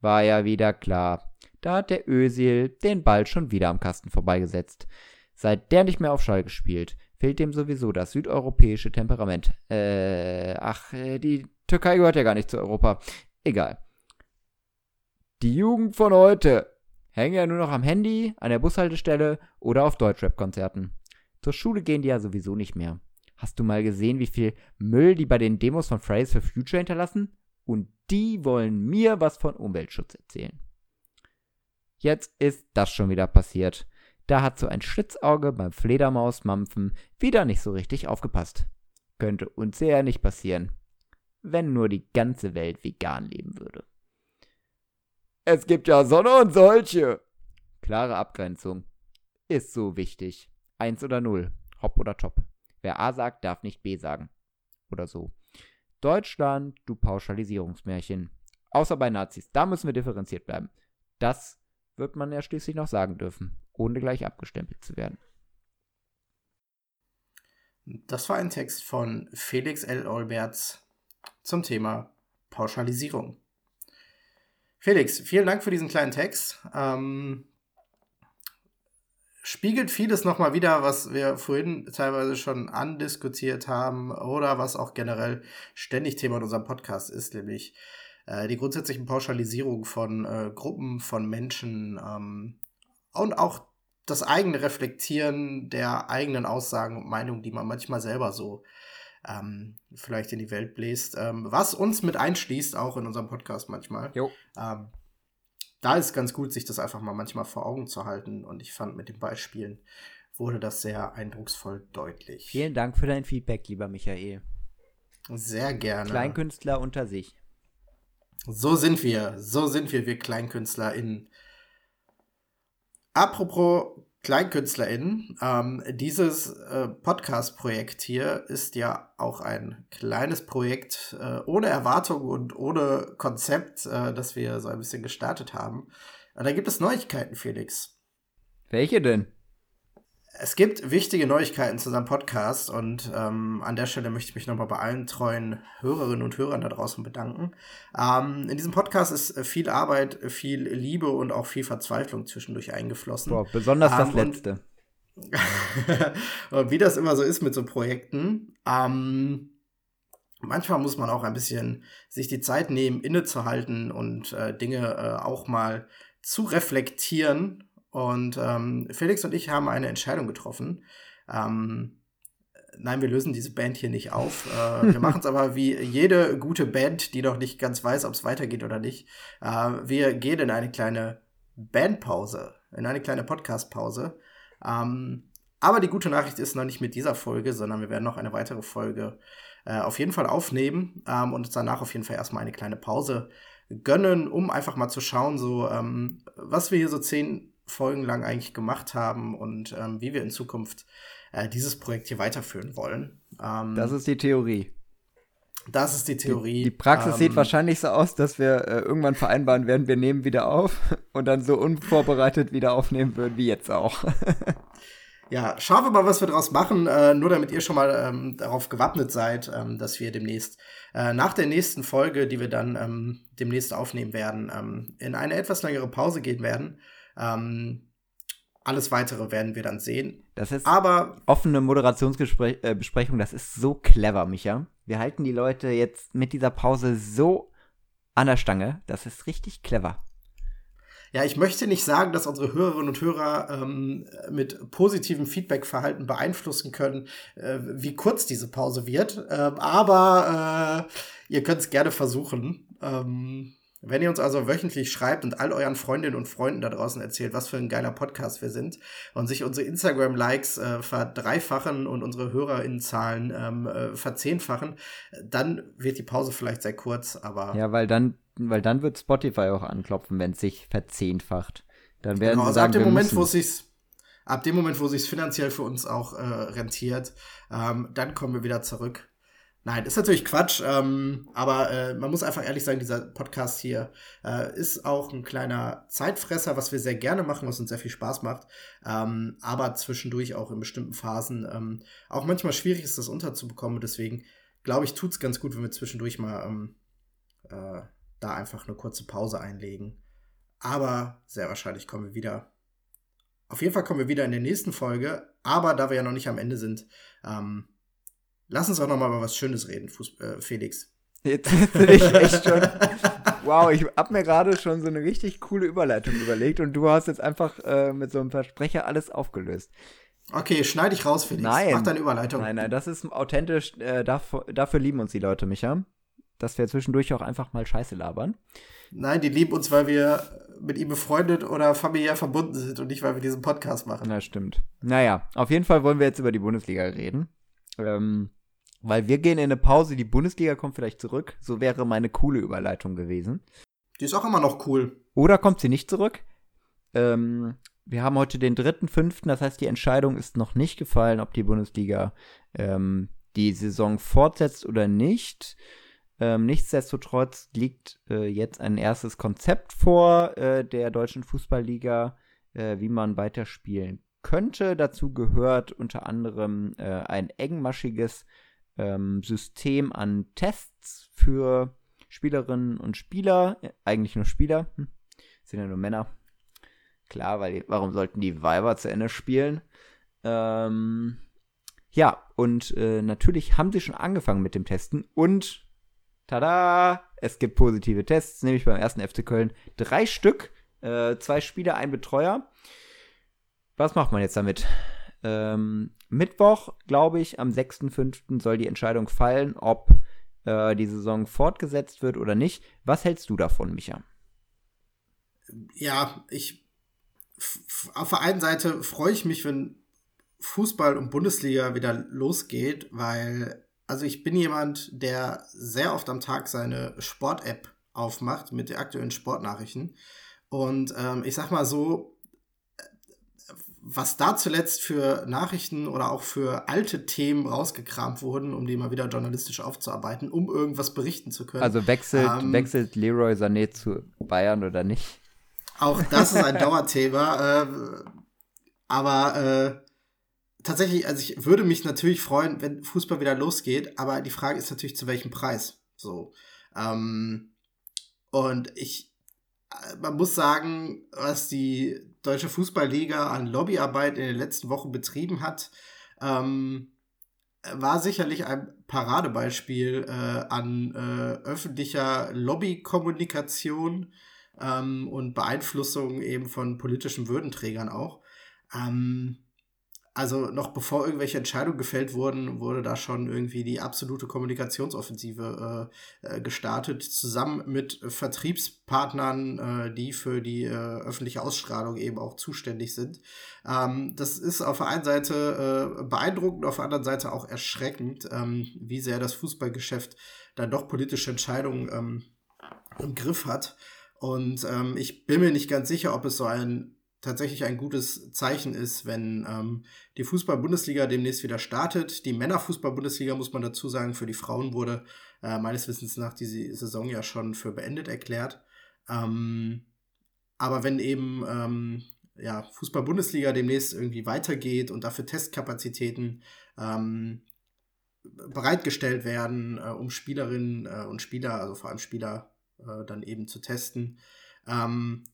War ja wieder klar. Da hat der Ösil den Ball schon wieder am Kasten vorbeigesetzt. Seit der nicht mehr auf Schall gespielt, fehlt dem sowieso das südeuropäische Temperament. Äh, ach, äh, die Türkei gehört ja gar nicht zu Europa. Egal. Die Jugend von heute hängen ja nur noch am Handy, an der Bushaltestelle oder auf Deutschrap-Konzerten. Zur Schule gehen die ja sowieso nicht mehr. Hast du mal gesehen, wie viel Müll die bei den Demos von Fridays for Future hinterlassen? Und die wollen mir was von Umweltschutz erzählen. Jetzt ist das schon wieder passiert. Da hat so ein Schlitzauge beim Fledermausmampfen wieder nicht so richtig aufgepasst. Könnte uns sehr nicht passieren, wenn nur die ganze Welt vegan leben würde. Es gibt ja Sonne und solche. Klare Abgrenzung. Ist so wichtig. Eins oder null. Hopp oder top. Wer A sagt, darf nicht B sagen. Oder so. Deutschland, du Pauschalisierungsmärchen. Außer bei Nazis. Da müssen wir differenziert bleiben. Das wird man ja schließlich noch sagen dürfen ohne gleich abgestempelt zu werden. Das war ein Text von Felix L. Olberts zum Thema Pauschalisierung. Felix, vielen Dank für diesen kleinen Text. Ähm, spiegelt vieles nochmal wieder, was wir vorhin teilweise schon andiskutiert haben oder was auch generell ständig Thema in unserem Podcast ist, nämlich äh, die grundsätzlichen Pauschalisierungen von äh, Gruppen von Menschen, ähm, und auch das eigene Reflektieren der eigenen Aussagen und Meinungen, die man manchmal selber so ähm, vielleicht in die Welt bläst, ähm, was uns mit einschließt, auch in unserem Podcast manchmal. Jo. Ähm, da ist ganz gut, sich das einfach mal manchmal vor Augen zu halten. Und ich fand, mit den Beispielen wurde das sehr eindrucksvoll deutlich. Vielen Dank für dein Feedback, lieber Michael. Sehr gerne. Kleinkünstler unter sich. So sind wir. So sind wir, wir KleinkünstlerInnen. Apropos KleinkünstlerInnen, ähm, dieses äh, Podcast-Projekt hier ist ja auch ein kleines Projekt äh, ohne Erwartung und ohne Konzept, äh, das wir so ein bisschen gestartet haben. da gibt es Neuigkeiten, Felix. Welche denn? Es gibt wichtige Neuigkeiten zu unserem Podcast und ähm, an der Stelle möchte ich mich nochmal bei allen treuen Hörerinnen und Hörern da draußen bedanken. Ähm, in diesem Podcast ist viel Arbeit, viel Liebe und auch viel Verzweiflung zwischendurch eingeflossen. Boah, besonders das ähm, letzte. Und, und, wie das immer so ist mit so Projekten, ähm, manchmal muss man auch ein bisschen sich die Zeit nehmen, innezuhalten und äh, Dinge äh, auch mal zu reflektieren und ähm, Felix und ich haben eine Entscheidung getroffen. Ähm, nein, wir lösen diese Band hier nicht auf. Äh, wir machen es aber wie jede gute Band, die noch nicht ganz weiß, ob es weitergeht oder nicht. Äh, wir gehen in eine kleine Bandpause, in eine kleine Podcastpause. Ähm, aber die gute Nachricht ist noch nicht mit dieser Folge, sondern wir werden noch eine weitere Folge äh, auf jeden Fall aufnehmen ähm, und uns danach auf jeden Fall erstmal eine kleine Pause gönnen, um einfach mal zu schauen, so ähm, was wir hier so zehn Folgen lang eigentlich gemacht haben und ähm, wie wir in Zukunft äh, dieses Projekt hier weiterführen wollen. Ähm, das ist die Theorie. Das ist die Theorie. Die, die Praxis ähm, sieht wahrscheinlich so aus, dass wir äh, irgendwann vereinbaren werden, wir nehmen wieder auf und dann so unvorbereitet wieder aufnehmen würden wie jetzt auch. ja, schauen wir mal, was wir daraus machen. Äh, nur damit ihr schon mal ähm, darauf gewappnet seid, ähm, dass wir demnächst äh, nach der nächsten Folge, die wir dann ähm, demnächst aufnehmen werden, ähm, in eine etwas längere Pause gehen werden. Ähm, alles weitere werden wir dann sehen. Das ist Aber offene Moderationsbesprechung, äh, das ist so clever, Micha. Wir halten die Leute jetzt mit dieser Pause so an der Stange. Das ist richtig clever. Ja, ich möchte nicht sagen, dass unsere Hörerinnen und Hörer ähm, mit positivem Feedbackverhalten beeinflussen können, äh, wie kurz diese Pause wird. Ähm, aber äh, ihr könnt es gerne versuchen. Ähm, wenn ihr uns also wöchentlich schreibt und all euren Freundinnen und Freunden da draußen erzählt, was für ein geiler Podcast wir sind und sich unsere Instagram-Likes äh, verdreifachen und unsere HörerInnenzahlen ähm, äh, verzehnfachen, dann wird die Pause vielleicht sehr kurz, aber. Ja, weil dann, weil dann wird Spotify auch anklopfen, wenn es sich verzehnfacht. Dann werden genau, sie also sagen, ab dem Moment, müssen. wo es sich ab dem Moment, wo sich finanziell für uns auch äh, rentiert, ähm, dann kommen wir wieder zurück. Nein, ist natürlich Quatsch, ähm, aber äh, man muss einfach ehrlich sagen, dieser Podcast hier äh, ist auch ein kleiner Zeitfresser, was wir sehr gerne machen, was uns sehr viel Spaß macht, ähm, aber zwischendurch auch in bestimmten Phasen ähm, auch manchmal schwierig ist, das unterzubekommen. Deswegen glaube ich, tut es ganz gut, wenn wir zwischendurch mal ähm, äh, da einfach eine kurze Pause einlegen. Aber sehr wahrscheinlich kommen wir wieder. Auf jeden Fall kommen wir wieder in der nächsten Folge, aber da wir ja noch nicht am Ende sind, ähm, Lass uns auch noch mal über was Schönes reden, Fuß äh, Felix. Jetzt bin ich echt schon. Wow, ich hab mir gerade schon so eine richtig coole Überleitung überlegt und du hast jetzt einfach äh, mit so einem Versprecher alles aufgelöst. Okay, schneide ich raus, Felix. Nein. Mach deine Überleitung. Nein, nein, das ist authentisch. Äh, dafür, dafür lieben uns die Leute, Micha. Dass wir zwischendurch auch einfach mal Scheiße labern. Nein, die lieben uns, weil wir mit ihm befreundet oder familiär verbunden sind und nicht, weil wir diesen Podcast machen. Na, stimmt. Naja, auf jeden Fall wollen wir jetzt über die Bundesliga reden. Ähm, weil wir gehen in eine Pause, die Bundesliga kommt vielleicht zurück. So wäre meine coole Überleitung gewesen. Die ist auch immer noch cool. Oder kommt sie nicht zurück? Ähm, wir haben heute den 3.5., das heißt, die Entscheidung ist noch nicht gefallen, ob die Bundesliga ähm, die Saison fortsetzt oder nicht. Ähm, nichtsdestotrotz liegt äh, jetzt ein erstes Konzept vor äh, der deutschen Fußballliga, äh, wie man weiterspielen könnte. Dazu gehört unter anderem äh, ein engmaschiges ähm, System an Tests für Spielerinnen und Spieler. Äh, eigentlich nur Spieler. Hm. Sind ja nur Männer. Klar, weil warum sollten die Weiber zu Ende spielen? Ähm, ja, und äh, natürlich haben sie schon angefangen mit dem Testen und tada, es gibt positive Tests, nämlich beim ersten FC Köln drei Stück, äh, zwei Spieler, ein Betreuer. Was macht man jetzt damit? Ähm, Mittwoch, glaube ich, am 6.5. soll die Entscheidung fallen, ob äh, die Saison fortgesetzt wird oder nicht. Was hältst du davon, Micha? Ja, ich auf der einen Seite freue ich mich, wenn Fußball und Bundesliga wieder losgeht, weil also ich bin jemand, der sehr oft am Tag seine Sport-App aufmacht mit den aktuellen Sportnachrichten. Und ähm, ich sag mal so, was da zuletzt für Nachrichten oder auch für alte Themen rausgekramt wurden, um die mal wieder journalistisch aufzuarbeiten, um irgendwas berichten zu können. Also wechselt, ähm, wechselt Leroy Sané zu Bayern oder nicht? Auch das ist ein Dauerthema. Äh, aber äh, tatsächlich, also ich würde mich natürlich freuen, wenn Fußball wieder losgeht, aber die Frage ist natürlich, zu welchem Preis. So. Ähm, und ich, äh, man muss sagen, was die Deutsche Fußballliga an Lobbyarbeit in den letzten Wochen betrieben hat, ähm, war sicherlich ein Paradebeispiel äh, an äh, öffentlicher Lobbykommunikation ähm, und Beeinflussung eben von politischen Würdenträgern auch. Ähm, also noch bevor irgendwelche Entscheidungen gefällt wurden, wurde da schon irgendwie die absolute Kommunikationsoffensive äh, äh, gestartet, zusammen mit Vertriebspartnern, äh, die für die äh, öffentliche Ausstrahlung eben auch zuständig sind. Ähm, das ist auf der einen Seite äh, beeindruckend, auf der anderen Seite auch erschreckend, ähm, wie sehr das Fußballgeschäft dann doch politische Entscheidungen ähm, im Griff hat. Und ähm, ich bin mir nicht ganz sicher, ob es so ein tatsächlich ein gutes Zeichen ist, wenn ähm, die Fußball-Bundesliga demnächst wieder startet. Die Männerfußball-Bundesliga, muss man dazu sagen, für die Frauen wurde äh, meines Wissens nach diese Saison ja schon für beendet erklärt. Ähm, aber wenn eben ähm, ja, Fußball-Bundesliga demnächst irgendwie weitergeht und dafür Testkapazitäten ähm, bereitgestellt werden, äh, um Spielerinnen äh, und Spieler, also vor allem Spieler, äh, dann eben zu testen. Ähm,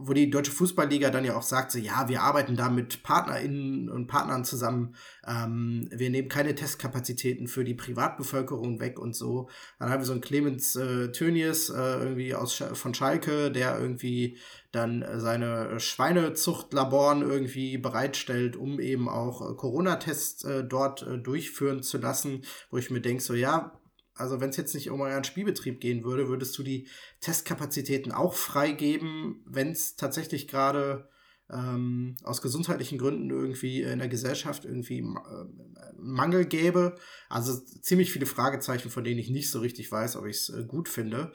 wo die Deutsche Fußballliga dann ja auch sagt, so, ja, wir arbeiten da mit PartnerInnen und Partnern zusammen, ähm, wir nehmen keine Testkapazitäten für die Privatbevölkerung weg und so. Dann haben wir so einen Clemens äh, Tönnies äh, irgendwie aus Sch von Schalke, der irgendwie dann seine Schweinezuchtlaboren irgendwie bereitstellt, um eben auch äh, Corona-Tests äh, dort äh, durchführen zu lassen, wo ich mir denke, so ja, also wenn es jetzt nicht um euren Spielbetrieb gehen würde, würdest du die Testkapazitäten auch freigeben, wenn es tatsächlich gerade ähm, aus gesundheitlichen Gründen irgendwie in der Gesellschaft irgendwie äh, Mangel gäbe. Also ziemlich viele Fragezeichen, von denen ich nicht so richtig weiß, ob ich es äh, gut finde.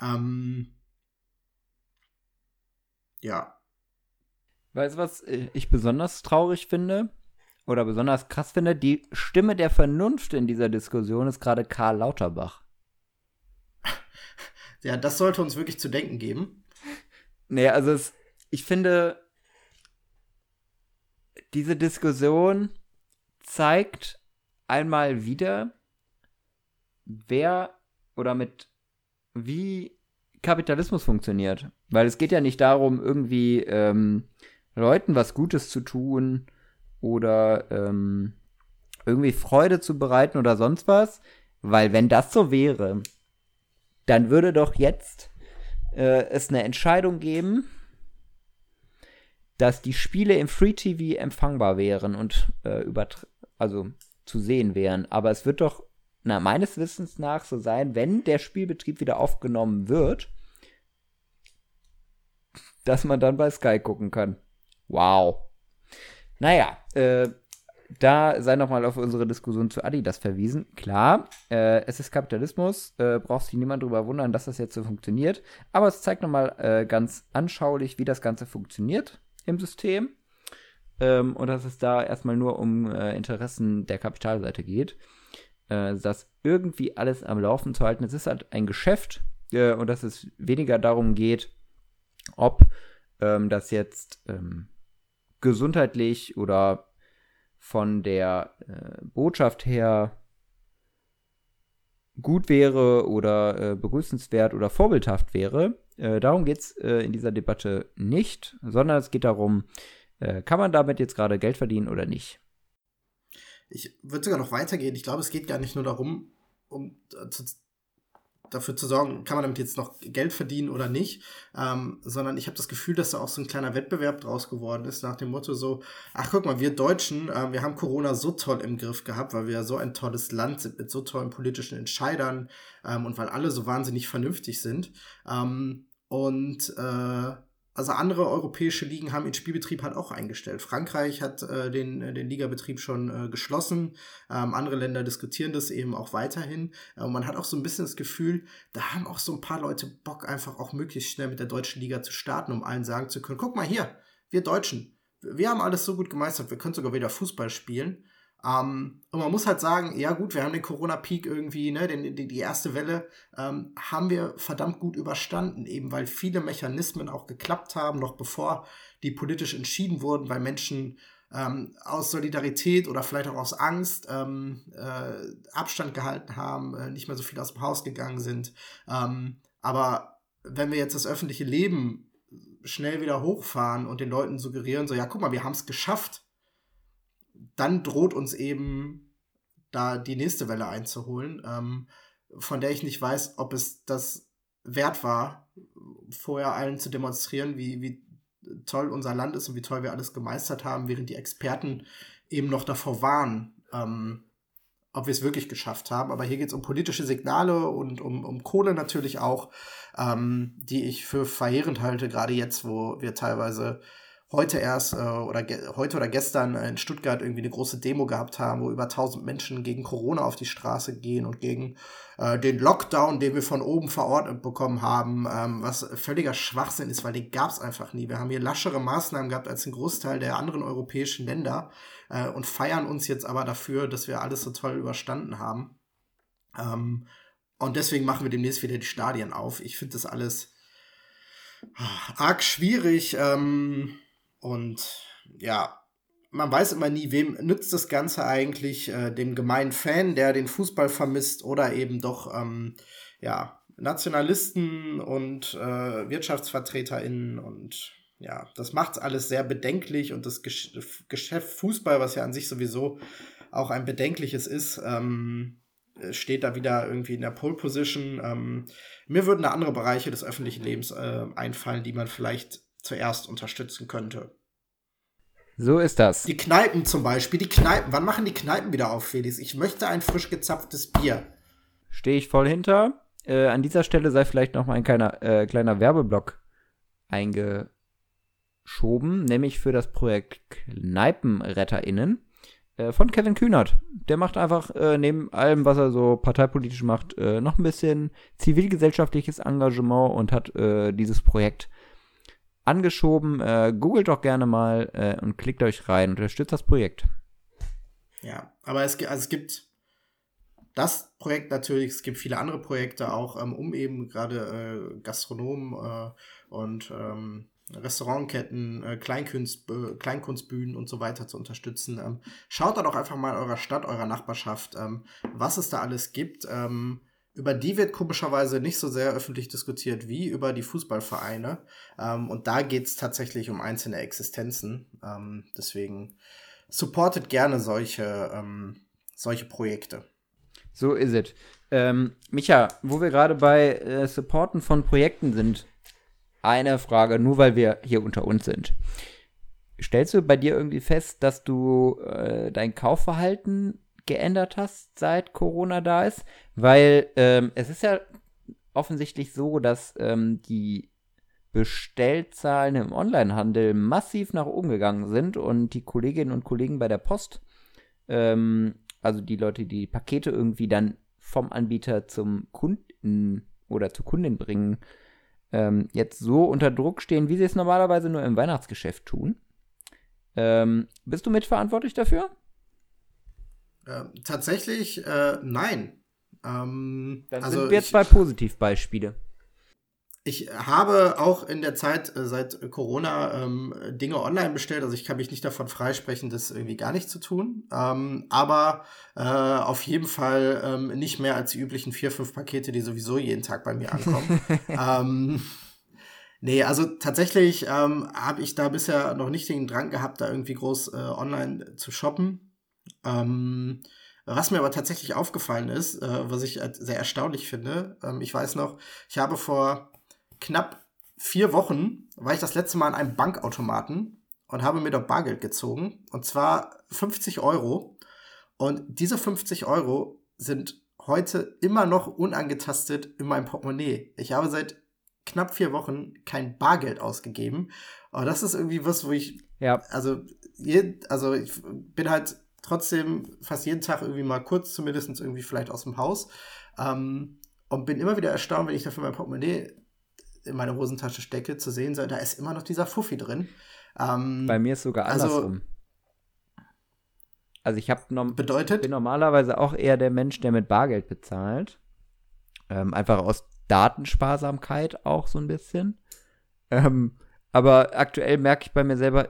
Ähm, ja. Weißt du, was äh, ich besonders traurig finde? Oder besonders krass finde, die Stimme der Vernunft in dieser Diskussion ist gerade Karl Lauterbach. Ja, das sollte uns wirklich zu denken geben. Nee, also es, ich finde, diese Diskussion zeigt einmal wieder, wer oder mit wie Kapitalismus funktioniert. Weil es geht ja nicht darum, irgendwie ähm, Leuten was Gutes zu tun oder ähm, irgendwie Freude zu bereiten oder sonst was. Weil wenn das so wäre, dann würde doch jetzt äh, es eine Entscheidung geben, dass die Spiele im Free TV empfangbar wären und äh, also zu sehen wären. Aber es wird doch na, meines Wissens nach so sein, wenn der Spielbetrieb wieder aufgenommen wird, dass man dann bei Sky gucken kann. Wow. Naja, äh, da sei nochmal auf unsere Diskussion zu Adidas verwiesen. Klar, äh, es ist Kapitalismus, äh, braucht sich niemand darüber wundern, dass das jetzt so funktioniert. Aber es zeigt nochmal äh, ganz anschaulich, wie das Ganze funktioniert im System. Ähm, und dass es da erstmal nur um äh, Interessen der Kapitalseite geht. Äh, das irgendwie alles am Laufen zu halten. Es ist halt ein Geschäft äh, und dass es weniger darum geht, ob ähm, das jetzt ähm, gesundheitlich oder von der äh, Botschaft her gut wäre oder äh, begrüßenswert oder vorbildhaft wäre. Äh, darum geht es äh, in dieser Debatte nicht, sondern es geht darum, äh, kann man damit jetzt gerade Geld verdienen oder nicht. Ich würde sogar noch weitergehen. Ich glaube, es geht gar nicht nur darum, um äh, zu, dafür zu sorgen, kann man damit jetzt noch Geld verdienen oder nicht, ähm, sondern ich habe das Gefühl, dass da auch so ein kleiner Wettbewerb draus geworden ist, nach dem Motto so, ach guck mal, wir Deutschen, äh, wir haben Corona so toll im Griff gehabt, weil wir so ein tolles Land sind mit so tollen politischen Entscheidern ähm, und weil alle so wahnsinnig vernünftig sind. Ähm, und äh, also andere europäische Ligen haben ihren Spielbetrieb halt auch eingestellt. Frankreich hat äh, den, äh, den Ligabetrieb schon äh, geschlossen. Ähm, andere Länder diskutieren das eben auch weiterhin. Äh, und man hat auch so ein bisschen das Gefühl, da haben auch so ein paar Leute Bock, einfach auch möglichst schnell mit der deutschen Liga zu starten, um allen sagen zu können, guck mal hier, wir Deutschen, wir haben alles so gut gemeistert, wir können sogar wieder Fußball spielen. Ähm, und man muss halt sagen, ja gut, wir haben den Corona-Peak irgendwie, ne, den, die, die erste Welle ähm, haben wir verdammt gut überstanden, eben weil viele Mechanismen auch geklappt haben, noch bevor die politisch entschieden wurden, weil Menschen ähm, aus Solidarität oder vielleicht auch aus Angst ähm, äh, Abstand gehalten haben, äh, nicht mehr so viel aus dem Haus gegangen sind. Ähm, aber wenn wir jetzt das öffentliche Leben schnell wieder hochfahren und den Leuten suggerieren, so ja, guck mal, wir haben es geschafft, dann droht uns eben da die nächste Welle einzuholen, ähm, von der ich nicht weiß, ob es das wert war, vorher allen zu demonstrieren, wie, wie toll unser Land ist und wie toll wir alles gemeistert haben, während die Experten eben noch davor waren, ähm, ob wir es wirklich geschafft haben. Aber hier geht es um politische Signale und um, um Kohle natürlich auch, ähm, die ich für verheerend halte, gerade jetzt, wo wir teilweise heute erst äh, oder heute oder gestern in Stuttgart irgendwie eine große Demo gehabt haben, wo über 1000 Menschen gegen Corona auf die Straße gehen und gegen äh, den Lockdown, den wir von oben verordnet bekommen haben, ähm, was völliger Schwachsinn ist, weil den gab es einfach nie. Wir haben hier laschere Maßnahmen gehabt als ein Großteil der anderen europäischen Länder äh, und feiern uns jetzt aber dafür, dass wir alles so toll überstanden haben. Ähm, und deswegen machen wir demnächst wieder die Stadien auf. Ich finde das alles ah, arg schwierig. Ähm, und ja, man weiß immer nie, wem nützt das Ganze eigentlich, äh, dem gemeinen Fan, der den Fußball vermisst, oder eben doch, ähm, ja, Nationalisten und äh, WirtschaftsvertreterInnen und ja, das macht alles sehr bedenklich und das Gesch Geschäft Fußball, was ja an sich sowieso auch ein bedenkliches ist, ähm, steht da wieder irgendwie in der Pole Position. Ähm, mir würden da andere Bereiche des öffentlichen Lebens äh, einfallen, die man vielleicht zuerst unterstützen könnte. So ist das. Die Kneipen zum Beispiel, die Kneipen. Wann machen die Kneipen wieder auf, Felix? Ich möchte ein frisch gezapftes Bier. Stehe ich voll hinter. Äh, an dieser Stelle sei vielleicht noch mal ein kleiner, äh, kleiner Werbeblock eingeschoben, nämlich für das Projekt KneipenretterInnen äh, von Kevin Kühnert. Der macht einfach äh, neben allem, was er so parteipolitisch macht, äh, noch ein bisschen zivilgesellschaftliches Engagement und hat äh, dieses Projekt angeschoben. Äh, googelt doch gerne mal äh, und klickt euch rein, unterstützt das Projekt. Ja, aber es, also es gibt das Projekt natürlich, es gibt viele andere Projekte auch, ähm, um eben gerade äh, Gastronomen äh, und ähm, Restaurantketten, äh, Kleinkunst, äh, Kleinkunstbühnen und so weiter zu unterstützen. Ähm, schaut da doch einfach mal in eurer Stadt, eurer Nachbarschaft, ähm, was es da alles gibt. Ähm, über die wird komischerweise nicht so sehr öffentlich diskutiert wie über die Fußballvereine. Ähm, und da geht es tatsächlich um einzelne Existenzen. Ähm, deswegen supportet gerne solche, ähm, solche Projekte. So ist es. Ähm, Micha, wo wir gerade bei äh, Supporten von Projekten sind, eine Frage, nur weil wir hier unter uns sind. Stellst du bei dir irgendwie fest, dass du äh, dein Kaufverhalten geändert hast, seit Corona da ist? Weil ähm, es ist ja offensichtlich so, dass ähm, die Bestellzahlen im Onlinehandel massiv nach oben gegangen sind und die Kolleginnen und Kollegen bei der Post, ähm, also die Leute, die Pakete irgendwie dann vom Anbieter zum Kunden oder zur Kundin bringen, ähm, jetzt so unter Druck stehen, wie sie es normalerweise nur im Weihnachtsgeschäft tun. Ähm, bist du mitverantwortlich dafür? Äh, tatsächlich äh, nein. Ähm, Dann also sind wir ich, zwei Positivbeispiele. Ich habe auch in der Zeit äh, seit Corona ähm, Dinge online bestellt, also ich kann mich nicht davon freisprechen, das irgendwie gar nicht zu tun. Ähm, aber äh, auf jeden Fall ähm, nicht mehr als die üblichen vier, fünf Pakete, die sowieso jeden Tag bei mir ankommen. ähm, nee, also tatsächlich ähm, habe ich da bisher noch nicht den Drang gehabt, da irgendwie groß äh, online zu shoppen. Ähm, was mir aber tatsächlich aufgefallen ist, äh, was ich sehr erstaunlich finde, ähm, ich weiß noch, ich habe vor knapp vier Wochen war ich das letzte Mal an einem Bankautomaten und habe mir dort Bargeld gezogen. Und zwar 50 Euro. Und diese 50 Euro sind heute immer noch unangetastet in meinem Portemonnaie. Ich habe seit knapp vier Wochen kein Bargeld ausgegeben. Aber das ist irgendwie was, wo ich. Ja. Also, also ich bin halt trotzdem fast jeden Tag irgendwie mal kurz, zumindest irgendwie vielleicht aus dem Haus. Ähm, und bin immer wieder erstaunt, wenn ich dafür mein Portemonnaie in meine Hosentasche stecke, zu sehen da ist immer noch dieser Fuffi drin. Ähm, Bei mir ist sogar also andersrum. Also, also ich habe nom bedeutet? bin normalerweise auch eher der Mensch, der mit Bargeld bezahlt. Ähm, einfach aus Datensparsamkeit auch so ein bisschen. Ähm, aber aktuell merke ich bei mir selber,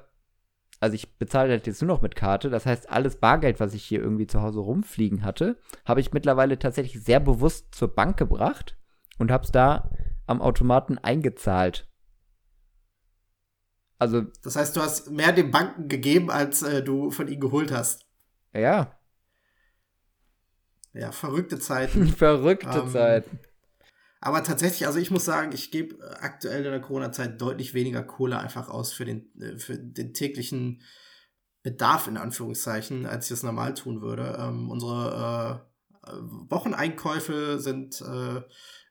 also ich bezahle halt jetzt nur noch mit Karte. Das heißt, alles Bargeld, was ich hier irgendwie zu Hause rumfliegen hatte, habe ich mittlerweile tatsächlich sehr bewusst zur Bank gebracht und habe es da am Automaten eingezahlt. Also. Das heißt, du hast mehr den Banken gegeben, als äh, du von ihnen geholt hast. Ja. Ja, verrückte Zeiten. verrückte ähm, Zeiten. Aber tatsächlich, also ich muss sagen, ich gebe aktuell in der Corona-Zeit deutlich weniger Kohle einfach aus für den, äh, für den täglichen Bedarf, in Anführungszeichen, als ich es normal tun würde. Ähm, unsere äh, Wocheneinkäufe sind äh, äh,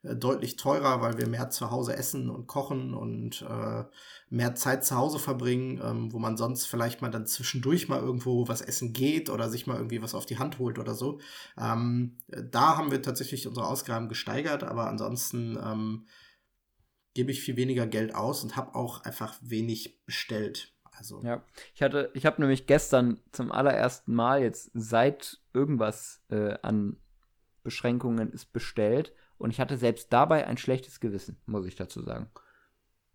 deutlich teurer, weil wir mehr zu Hause essen und kochen und äh, mehr Zeit zu Hause verbringen, ähm, wo man sonst vielleicht mal dann zwischendurch mal irgendwo was essen geht oder sich mal irgendwie was auf die Hand holt oder so. Ähm, da haben wir tatsächlich unsere Ausgaben gesteigert, aber ansonsten ähm, gebe ich viel weniger Geld aus und habe auch einfach wenig bestellt. Also. Ja, ich hatte, ich habe nämlich gestern zum allerersten Mal jetzt seit irgendwas äh, an Beschränkungen ist bestellt und ich hatte selbst dabei ein schlechtes Gewissen, muss ich dazu sagen.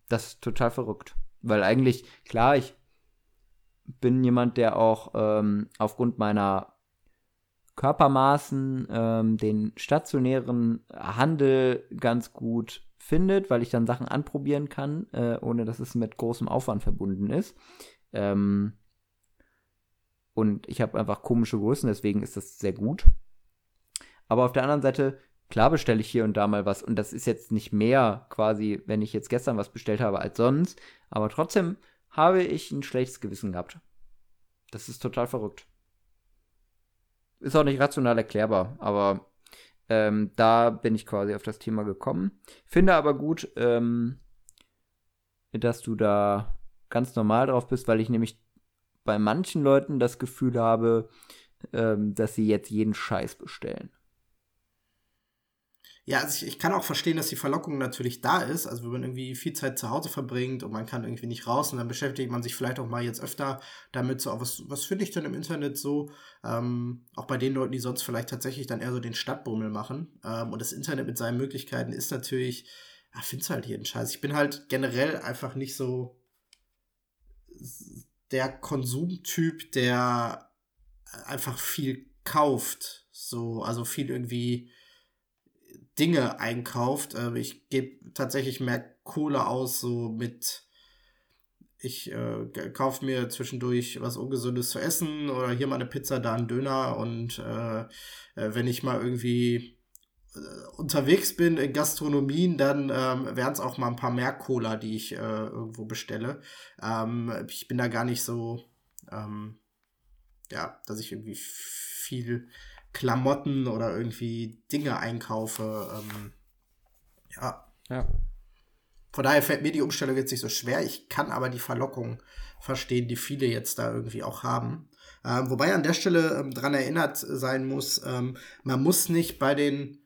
Das ist total verrückt. Weil eigentlich, klar, ich bin jemand, der auch ähm, aufgrund meiner Körpermaßen ähm, den stationären Handel ganz gut findet, weil ich dann Sachen anprobieren kann, äh, ohne dass es mit großem Aufwand verbunden ist. Ähm, und ich habe einfach komische Größen, deswegen ist das sehr gut. Aber auf der anderen Seite, klar bestelle ich hier und da mal was. Und das ist jetzt nicht mehr quasi, wenn ich jetzt gestern was bestellt habe als sonst. Aber trotzdem habe ich ein schlechtes Gewissen gehabt. Das ist total verrückt. Ist auch nicht rational erklärbar, aber ähm, da bin ich quasi auf das Thema gekommen. Finde aber gut, ähm, dass du da ganz normal drauf bist, weil ich nämlich bei manchen Leuten das Gefühl habe, ähm, dass sie jetzt jeden Scheiß bestellen. Ja, also ich, ich kann auch verstehen, dass die Verlockung natürlich da ist. Also wenn man irgendwie viel Zeit zu Hause verbringt und man kann irgendwie nicht raus und dann beschäftigt man sich vielleicht auch mal jetzt öfter damit, so, was, was finde ich denn im Internet so? Ähm, auch bei den Leuten, die sonst vielleicht tatsächlich dann eher so den Stadtbummel machen. Ähm, und das Internet mit seinen Möglichkeiten ist natürlich, ja, findest halt jeden Scheiß. Ich bin halt generell einfach nicht so der Konsumtyp, der einfach viel kauft. So, also viel irgendwie Dinge einkauft. Äh, ich gebe tatsächlich mehr Kohle aus, so mit ich äh, kaufe mir zwischendurch was Ungesundes zu essen oder hier mal eine Pizza, da einen Döner und äh, äh, wenn ich mal irgendwie äh, unterwegs bin in Gastronomien, dann ähm, wären es auch mal ein paar mehr Cola, die ich äh, irgendwo bestelle. Ähm, ich bin da gar nicht so, ähm, ja, dass ich irgendwie viel Klamotten oder irgendwie Dinge einkaufe. Ähm, ja. Ja. Von daher fällt mir die Umstellung jetzt nicht so schwer. Ich kann aber die Verlockung verstehen, die viele jetzt da irgendwie auch haben. Ähm, wobei an der Stelle ähm, dran erinnert sein muss, ähm, man muss nicht bei den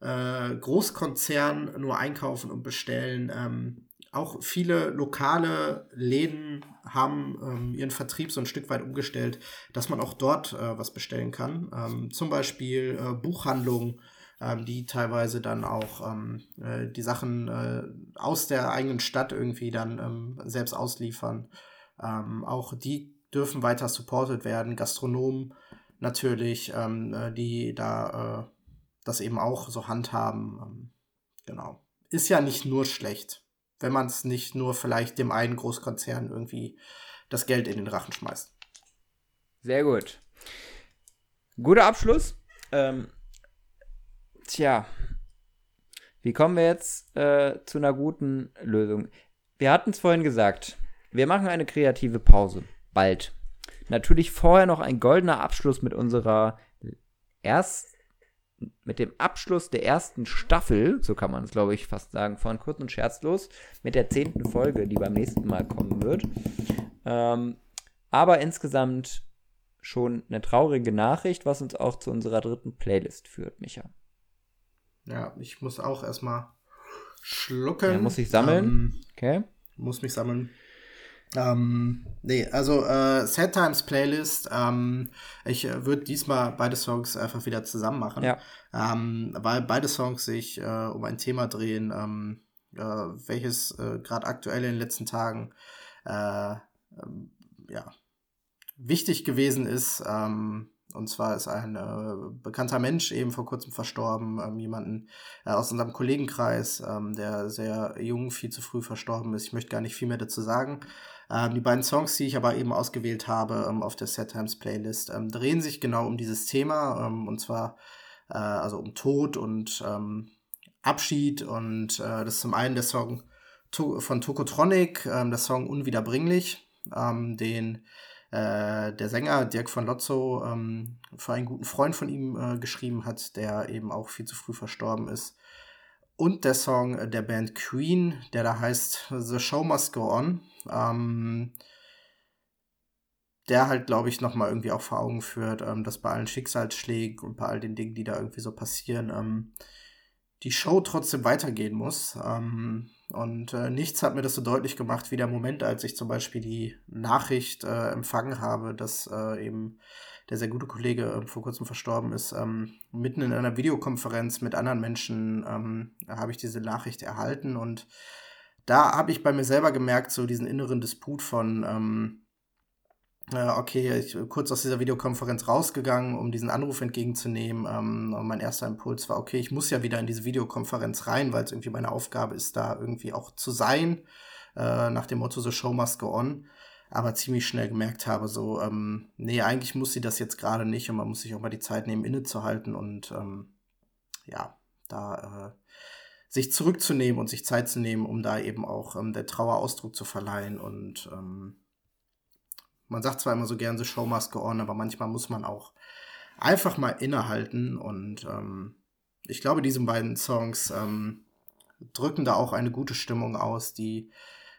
äh, Großkonzernen nur einkaufen und bestellen. Ähm, auch viele lokale Läden haben ähm, ihren Vertrieb so ein Stück weit umgestellt, dass man auch dort äh, was bestellen kann. Ähm, zum Beispiel äh, Buchhandlungen, ähm, die teilweise dann auch ähm, äh, die Sachen äh, aus der eigenen Stadt irgendwie dann ähm, selbst ausliefern. Ähm, auch die dürfen weiter supported werden. Gastronomen natürlich, äh, die da äh, das eben auch so handhaben. genau. Ist ja nicht nur schlecht wenn man es nicht nur vielleicht dem einen Großkonzern irgendwie das Geld in den Rachen schmeißt. Sehr gut. Guter Abschluss. Ähm, tja, wie kommen wir jetzt äh, zu einer guten Lösung? Wir hatten es vorhin gesagt, wir machen eine kreative Pause. Bald. Natürlich vorher noch ein goldener Abschluss mit unserer ersten mit dem Abschluss der ersten Staffel, so kann man es glaube ich fast sagen, von Kurz und Scherzlos, mit der zehnten Folge, die beim nächsten Mal kommen wird. Ähm, aber insgesamt schon eine traurige Nachricht, was uns auch zu unserer dritten Playlist führt, Micha. Ja, ich muss auch erstmal schlucken. Ja, muss ich sammeln. Ähm, okay. Muss mich sammeln. Ähm, nee, also äh, Sad Times Playlist. Ähm, ich äh, würde diesmal beide Songs einfach wieder zusammen machen, ja. ähm, weil beide Songs sich äh, um ein Thema drehen, ähm, äh, welches äh, gerade aktuell in den letzten Tagen äh, ähm, ja, wichtig gewesen ist. Ähm, und zwar ist ein bekannter Mensch eben vor kurzem verstorben, ähm, jemanden aus unserem Kollegenkreis, ähm, der sehr jung, viel zu früh verstorben ist. Ich möchte gar nicht viel mehr dazu sagen. Ähm, die beiden Songs, die ich aber eben ausgewählt habe ähm, auf der Set Times Playlist, ähm, drehen sich genau um dieses Thema, ähm, und zwar äh, also um Tod und ähm, Abschied. Und äh, das ist zum einen der Song to von Tokotronic, ähm, der Song Unwiederbringlich, den äh, der Sänger Dirk von Lotzo für einen guten Freund von ihm äh, geschrieben hat, der eben auch viel zu früh verstorben ist und der Song der Band Queen, der da heißt The Show Must Go On. Ähm, der halt, glaube ich, nochmal irgendwie auch vor Augen führt, ähm, dass bei allen Schicksalsschlägen und bei all den Dingen, die da irgendwie so passieren, ähm, die Show trotzdem weitergehen muss. Ähm, und äh, nichts hat mir das so deutlich gemacht wie der Moment, als ich zum Beispiel die Nachricht äh, empfangen habe, dass äh, eben der sehr gute Kollege äh, vor kurzem verstorben ist, ähm, mitten in einer Videokonferenz mit anderen Menschen ähm, habe ich diese Nachricht erhalten und da habe ich bei mir selber gemerkt, so diesen inneren Disput von, ähm, äh, okay, ich kurz aus dieser Videokonferenz rausgegangen, um diesen Anruf entgegenzunehmen. Ähm, und mein erster Impuls war, okay, ich muss ja wieder in diese Videokonferenz rein, weil es irgendwie meine Aufgabe ist, da irgendwie auch zu sein, äh, nach dem Motto, so Show must go on. Aber ziemlich schnell gemerkt habe, so, ähm, nee, eigentlich muss sie das jetzt gerade nicht und man muss sich auch mal die Zeit nehmen, innezuhalten und ähm, ja, da äh, sich zurückzunehmen und sich Zeit zu nehmen, um da eben auch ähm, der Trauer Ausdruck zu verleihen und ähm, man sagt zwar immer so gern, the show must go on, aber manchmal muss man auch einfach mal innehalten. Und ähm, ich glaube, diese beiden Songs ähm, drücken da auch eine gute Stimmung aus, die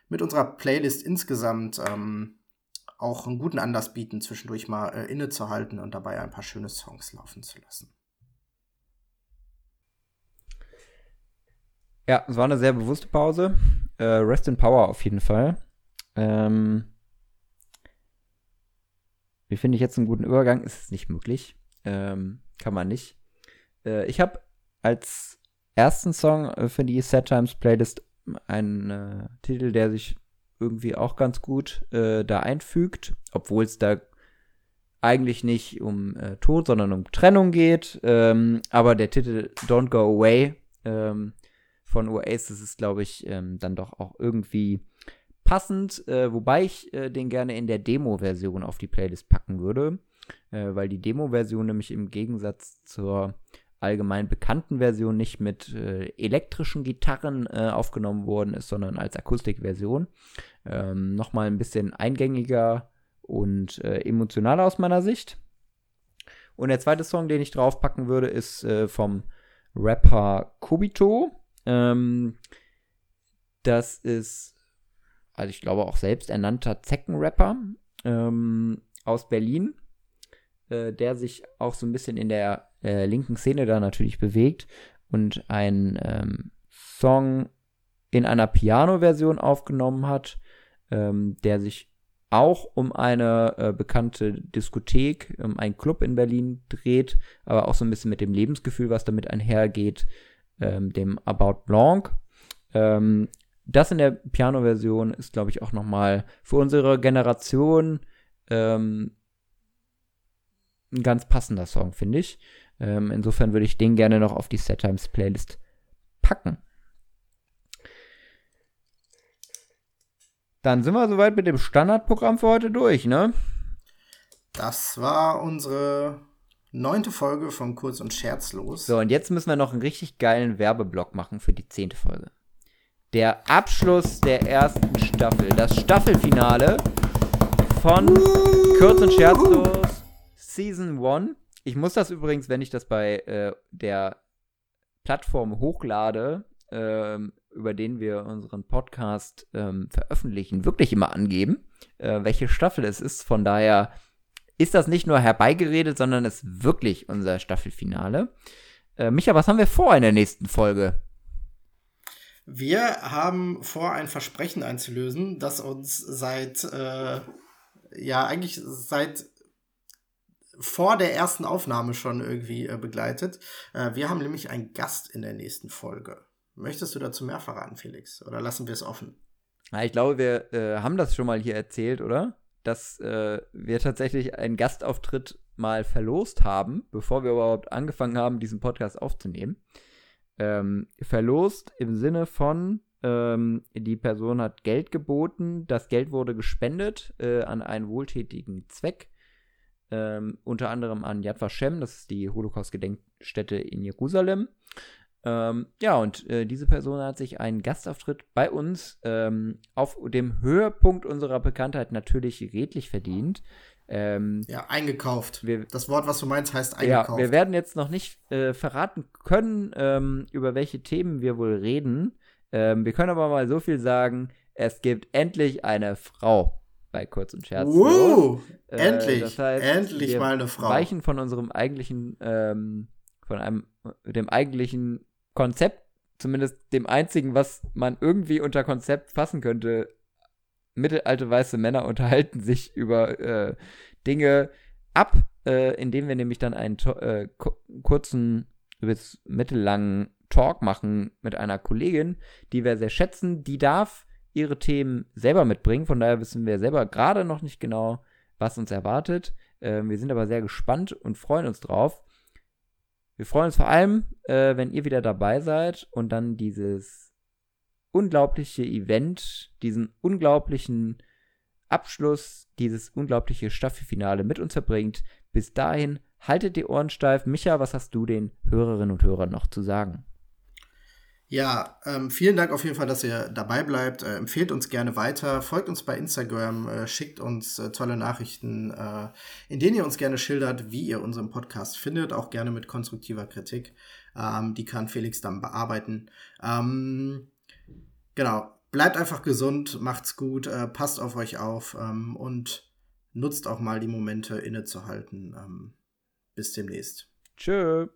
mit unserer Playlist insgesamt ähm, auch einen guten Anlass bieten, zwischendurch mal äh, innezuhalten und dabei ein paar schöne Songs laufen zu lassen. Ja, es war eine sehr bewusste Pause. Äh, Rest in Power auf jeden Fall. Ähm, wie finde ich jetzt einen guten Übergang? Ist es nicht möglich. Ähm, kann man nicht. Äh, ich habe als ersten Song äh, für die Sad Times Playlist einen äh, Titel, der sich irgendwie auch ganz gut äh, da einfügt, obwohl es da eigentlich nicht um äh, Tod, sondern um Trennung geht. Ähm, aber der Titel Don't Go Away ähm, von Oasis ist, glaube ich, ähm, dann doch auch irgendwie passend, äh, wobei ich äh, den gerne in der Demo-Version auf die Playlist packen würde, äh, weil die Demo-Version nämlich im Gegensatz zur allgemein bekannten Version nicht mit äh, elektrischen Gitarren äh, aufgenommen worden ist, sondern als Akustikversion. Ähm, Nochmal ein bisschen eingängiger und äh, emotionaler aus meiner Sicht. Und der zweite Song, den ich draufpacken würde, ist vom Rapper Kobito. Ähm, das ist also ich glaube auch selbsternannter Zeckenrapper ähm, aus Berlin, äh, der sich auch so ein bisschen in der äh, linken Szene da natürlich bewegt und ein ähm, Song in einer Piano-Version aufgenommen hat, ähm, der sich auch um eine äh, bekannte Diskothek, um einen Club in Berlin dreht, aber auch so ein bisschen mit dem Lebensgefühl, was damit einhergeht, ähm, dem About Blanc. Ähm, das in der Piano-Version ist, glaube ich, auch nochmal für unsere Generation ähm, ein ganz passender Song, finde ich. Ähm, insofern würde ich den gerne noch auf die Set Times Playlist packen. Dann sind wir soweit mit dem Standardprogramm für heute durch, ne? Das war unsere neunte Folge von Kurz und Scherzlos. So, und jetzt müssen wir noch einen richtig geilen Werbeblock machen für die zehnte Folge der Abschluss der ersten Staffel. Das Staffelfinale von Kurz und Scherzlos Season 1. Ich muss das übrigens, wenn ich das bei äh, der Plattform hochlade, ähm, über den wir unseren Podcast ähm, veröffentlichen, wirklich immer angeben, äh, welche Staffel es ist. Von daher ist das nicht nur herbeigeredet, sondern ist wirklich unser Staffelfinale. Äh, Micha, was haben wir vor in der nächsten Folge? Wir haben vor, ein Versprechen einzulösen, das uns seit, äh, ja, eigentlich seit vor der ersten Aufnahme schon irgendwie äh, begleitet. Äh, wir haben nämlich einen Gast in der nächsten Folge. Möchtest du dazu mehr verraten, Felix? Oder lassen wir es offen? Ja, ich glaube, wir äh, haben das schon mal hier erzählt, oder? Dass äh, wir tatsächlich einen Gastauftritt mal verlost haben, bevor wir überhaupt angefangen haben, diesen Podcast aufzunehmen ähm, verlost im Sinne von, ähm, die Person hat Geld geboten, das Geld wurde gespendet äh, an einen wohltätigen Zweck, ähm, unter anderem an Yad Vashem, das ist die Holocaust-Gedenkstätte in Jerusalem. Ähm, ja, und äh, diese Person hat sich einen Gastauftritt bei uns ähm, auf dem Höhepunkt unserer Bekanntheit natürlich redlich verdient. Ähm, ja, eingekauft. Wir, das Wort, was du meinst, heißt eingekauft. Ja, wir werden jetzt noch nicht äh, verraten können, ähm, über welche Themen wir wohl reden. Ähm, wir können aber mal so viel sagen: Es gibt endlich eine Frau bei Kurz und Scherz. Wow, äh, endlich, das heißt, endlich mal eine Frau. Wir weichen von unserem eigentlichen, ähm, von einem, dem eigentlichen Konzept, zumindest dem einzigen, was man irgendwie unter Konzept fassen könnte, mittelalte weiße Männer unterhalten sich über äh, Dinge ab, äh, indem wir nämlich dann einen äh, kurzen bis mittellangen Talk machen mit einer Kollegin, die wir sehr schätzen. Die darf ihre Themen selber mitbringen. Von daher wissen wir selber gerade noch nicht genau, was uns erwartet. Äh, wir sind aber sehr gespannt und freuen uns drauf. Wir freuen uns vor allem, äh, wenn ihr wieder dabei seid und dann dieses unglaubliche Event, diesen unglaublichen Abschluss, dieses unglaubliche Staffelfinale mit uns verbringt. Bis dahin, haltet die Ohren steif. Micha, was hast du den Hörerinnen und Hörern noch zu sagen? Ja, ähm, vielen Dank auf jeden Fall, dass ihr dabei bleibt. Äh, empfehlt uns gerne weiter, folgt uns bei Instagram, äh, schickt uns äh, tolle Nachrichten, äh, in denen ihr uns gerne schildert, wie ihr unseren Podcast findet, auch gerne mit konstruktiver Kritik. Ähm, die kann Felix dann bearbeiten. Ähm, genau, bleibt einfach gesund, macht's gut, äh, passt auf euch auf ähm, und nutzt auch mal die Momente innezuhalten. Ähm, bis demnächst. Tschö.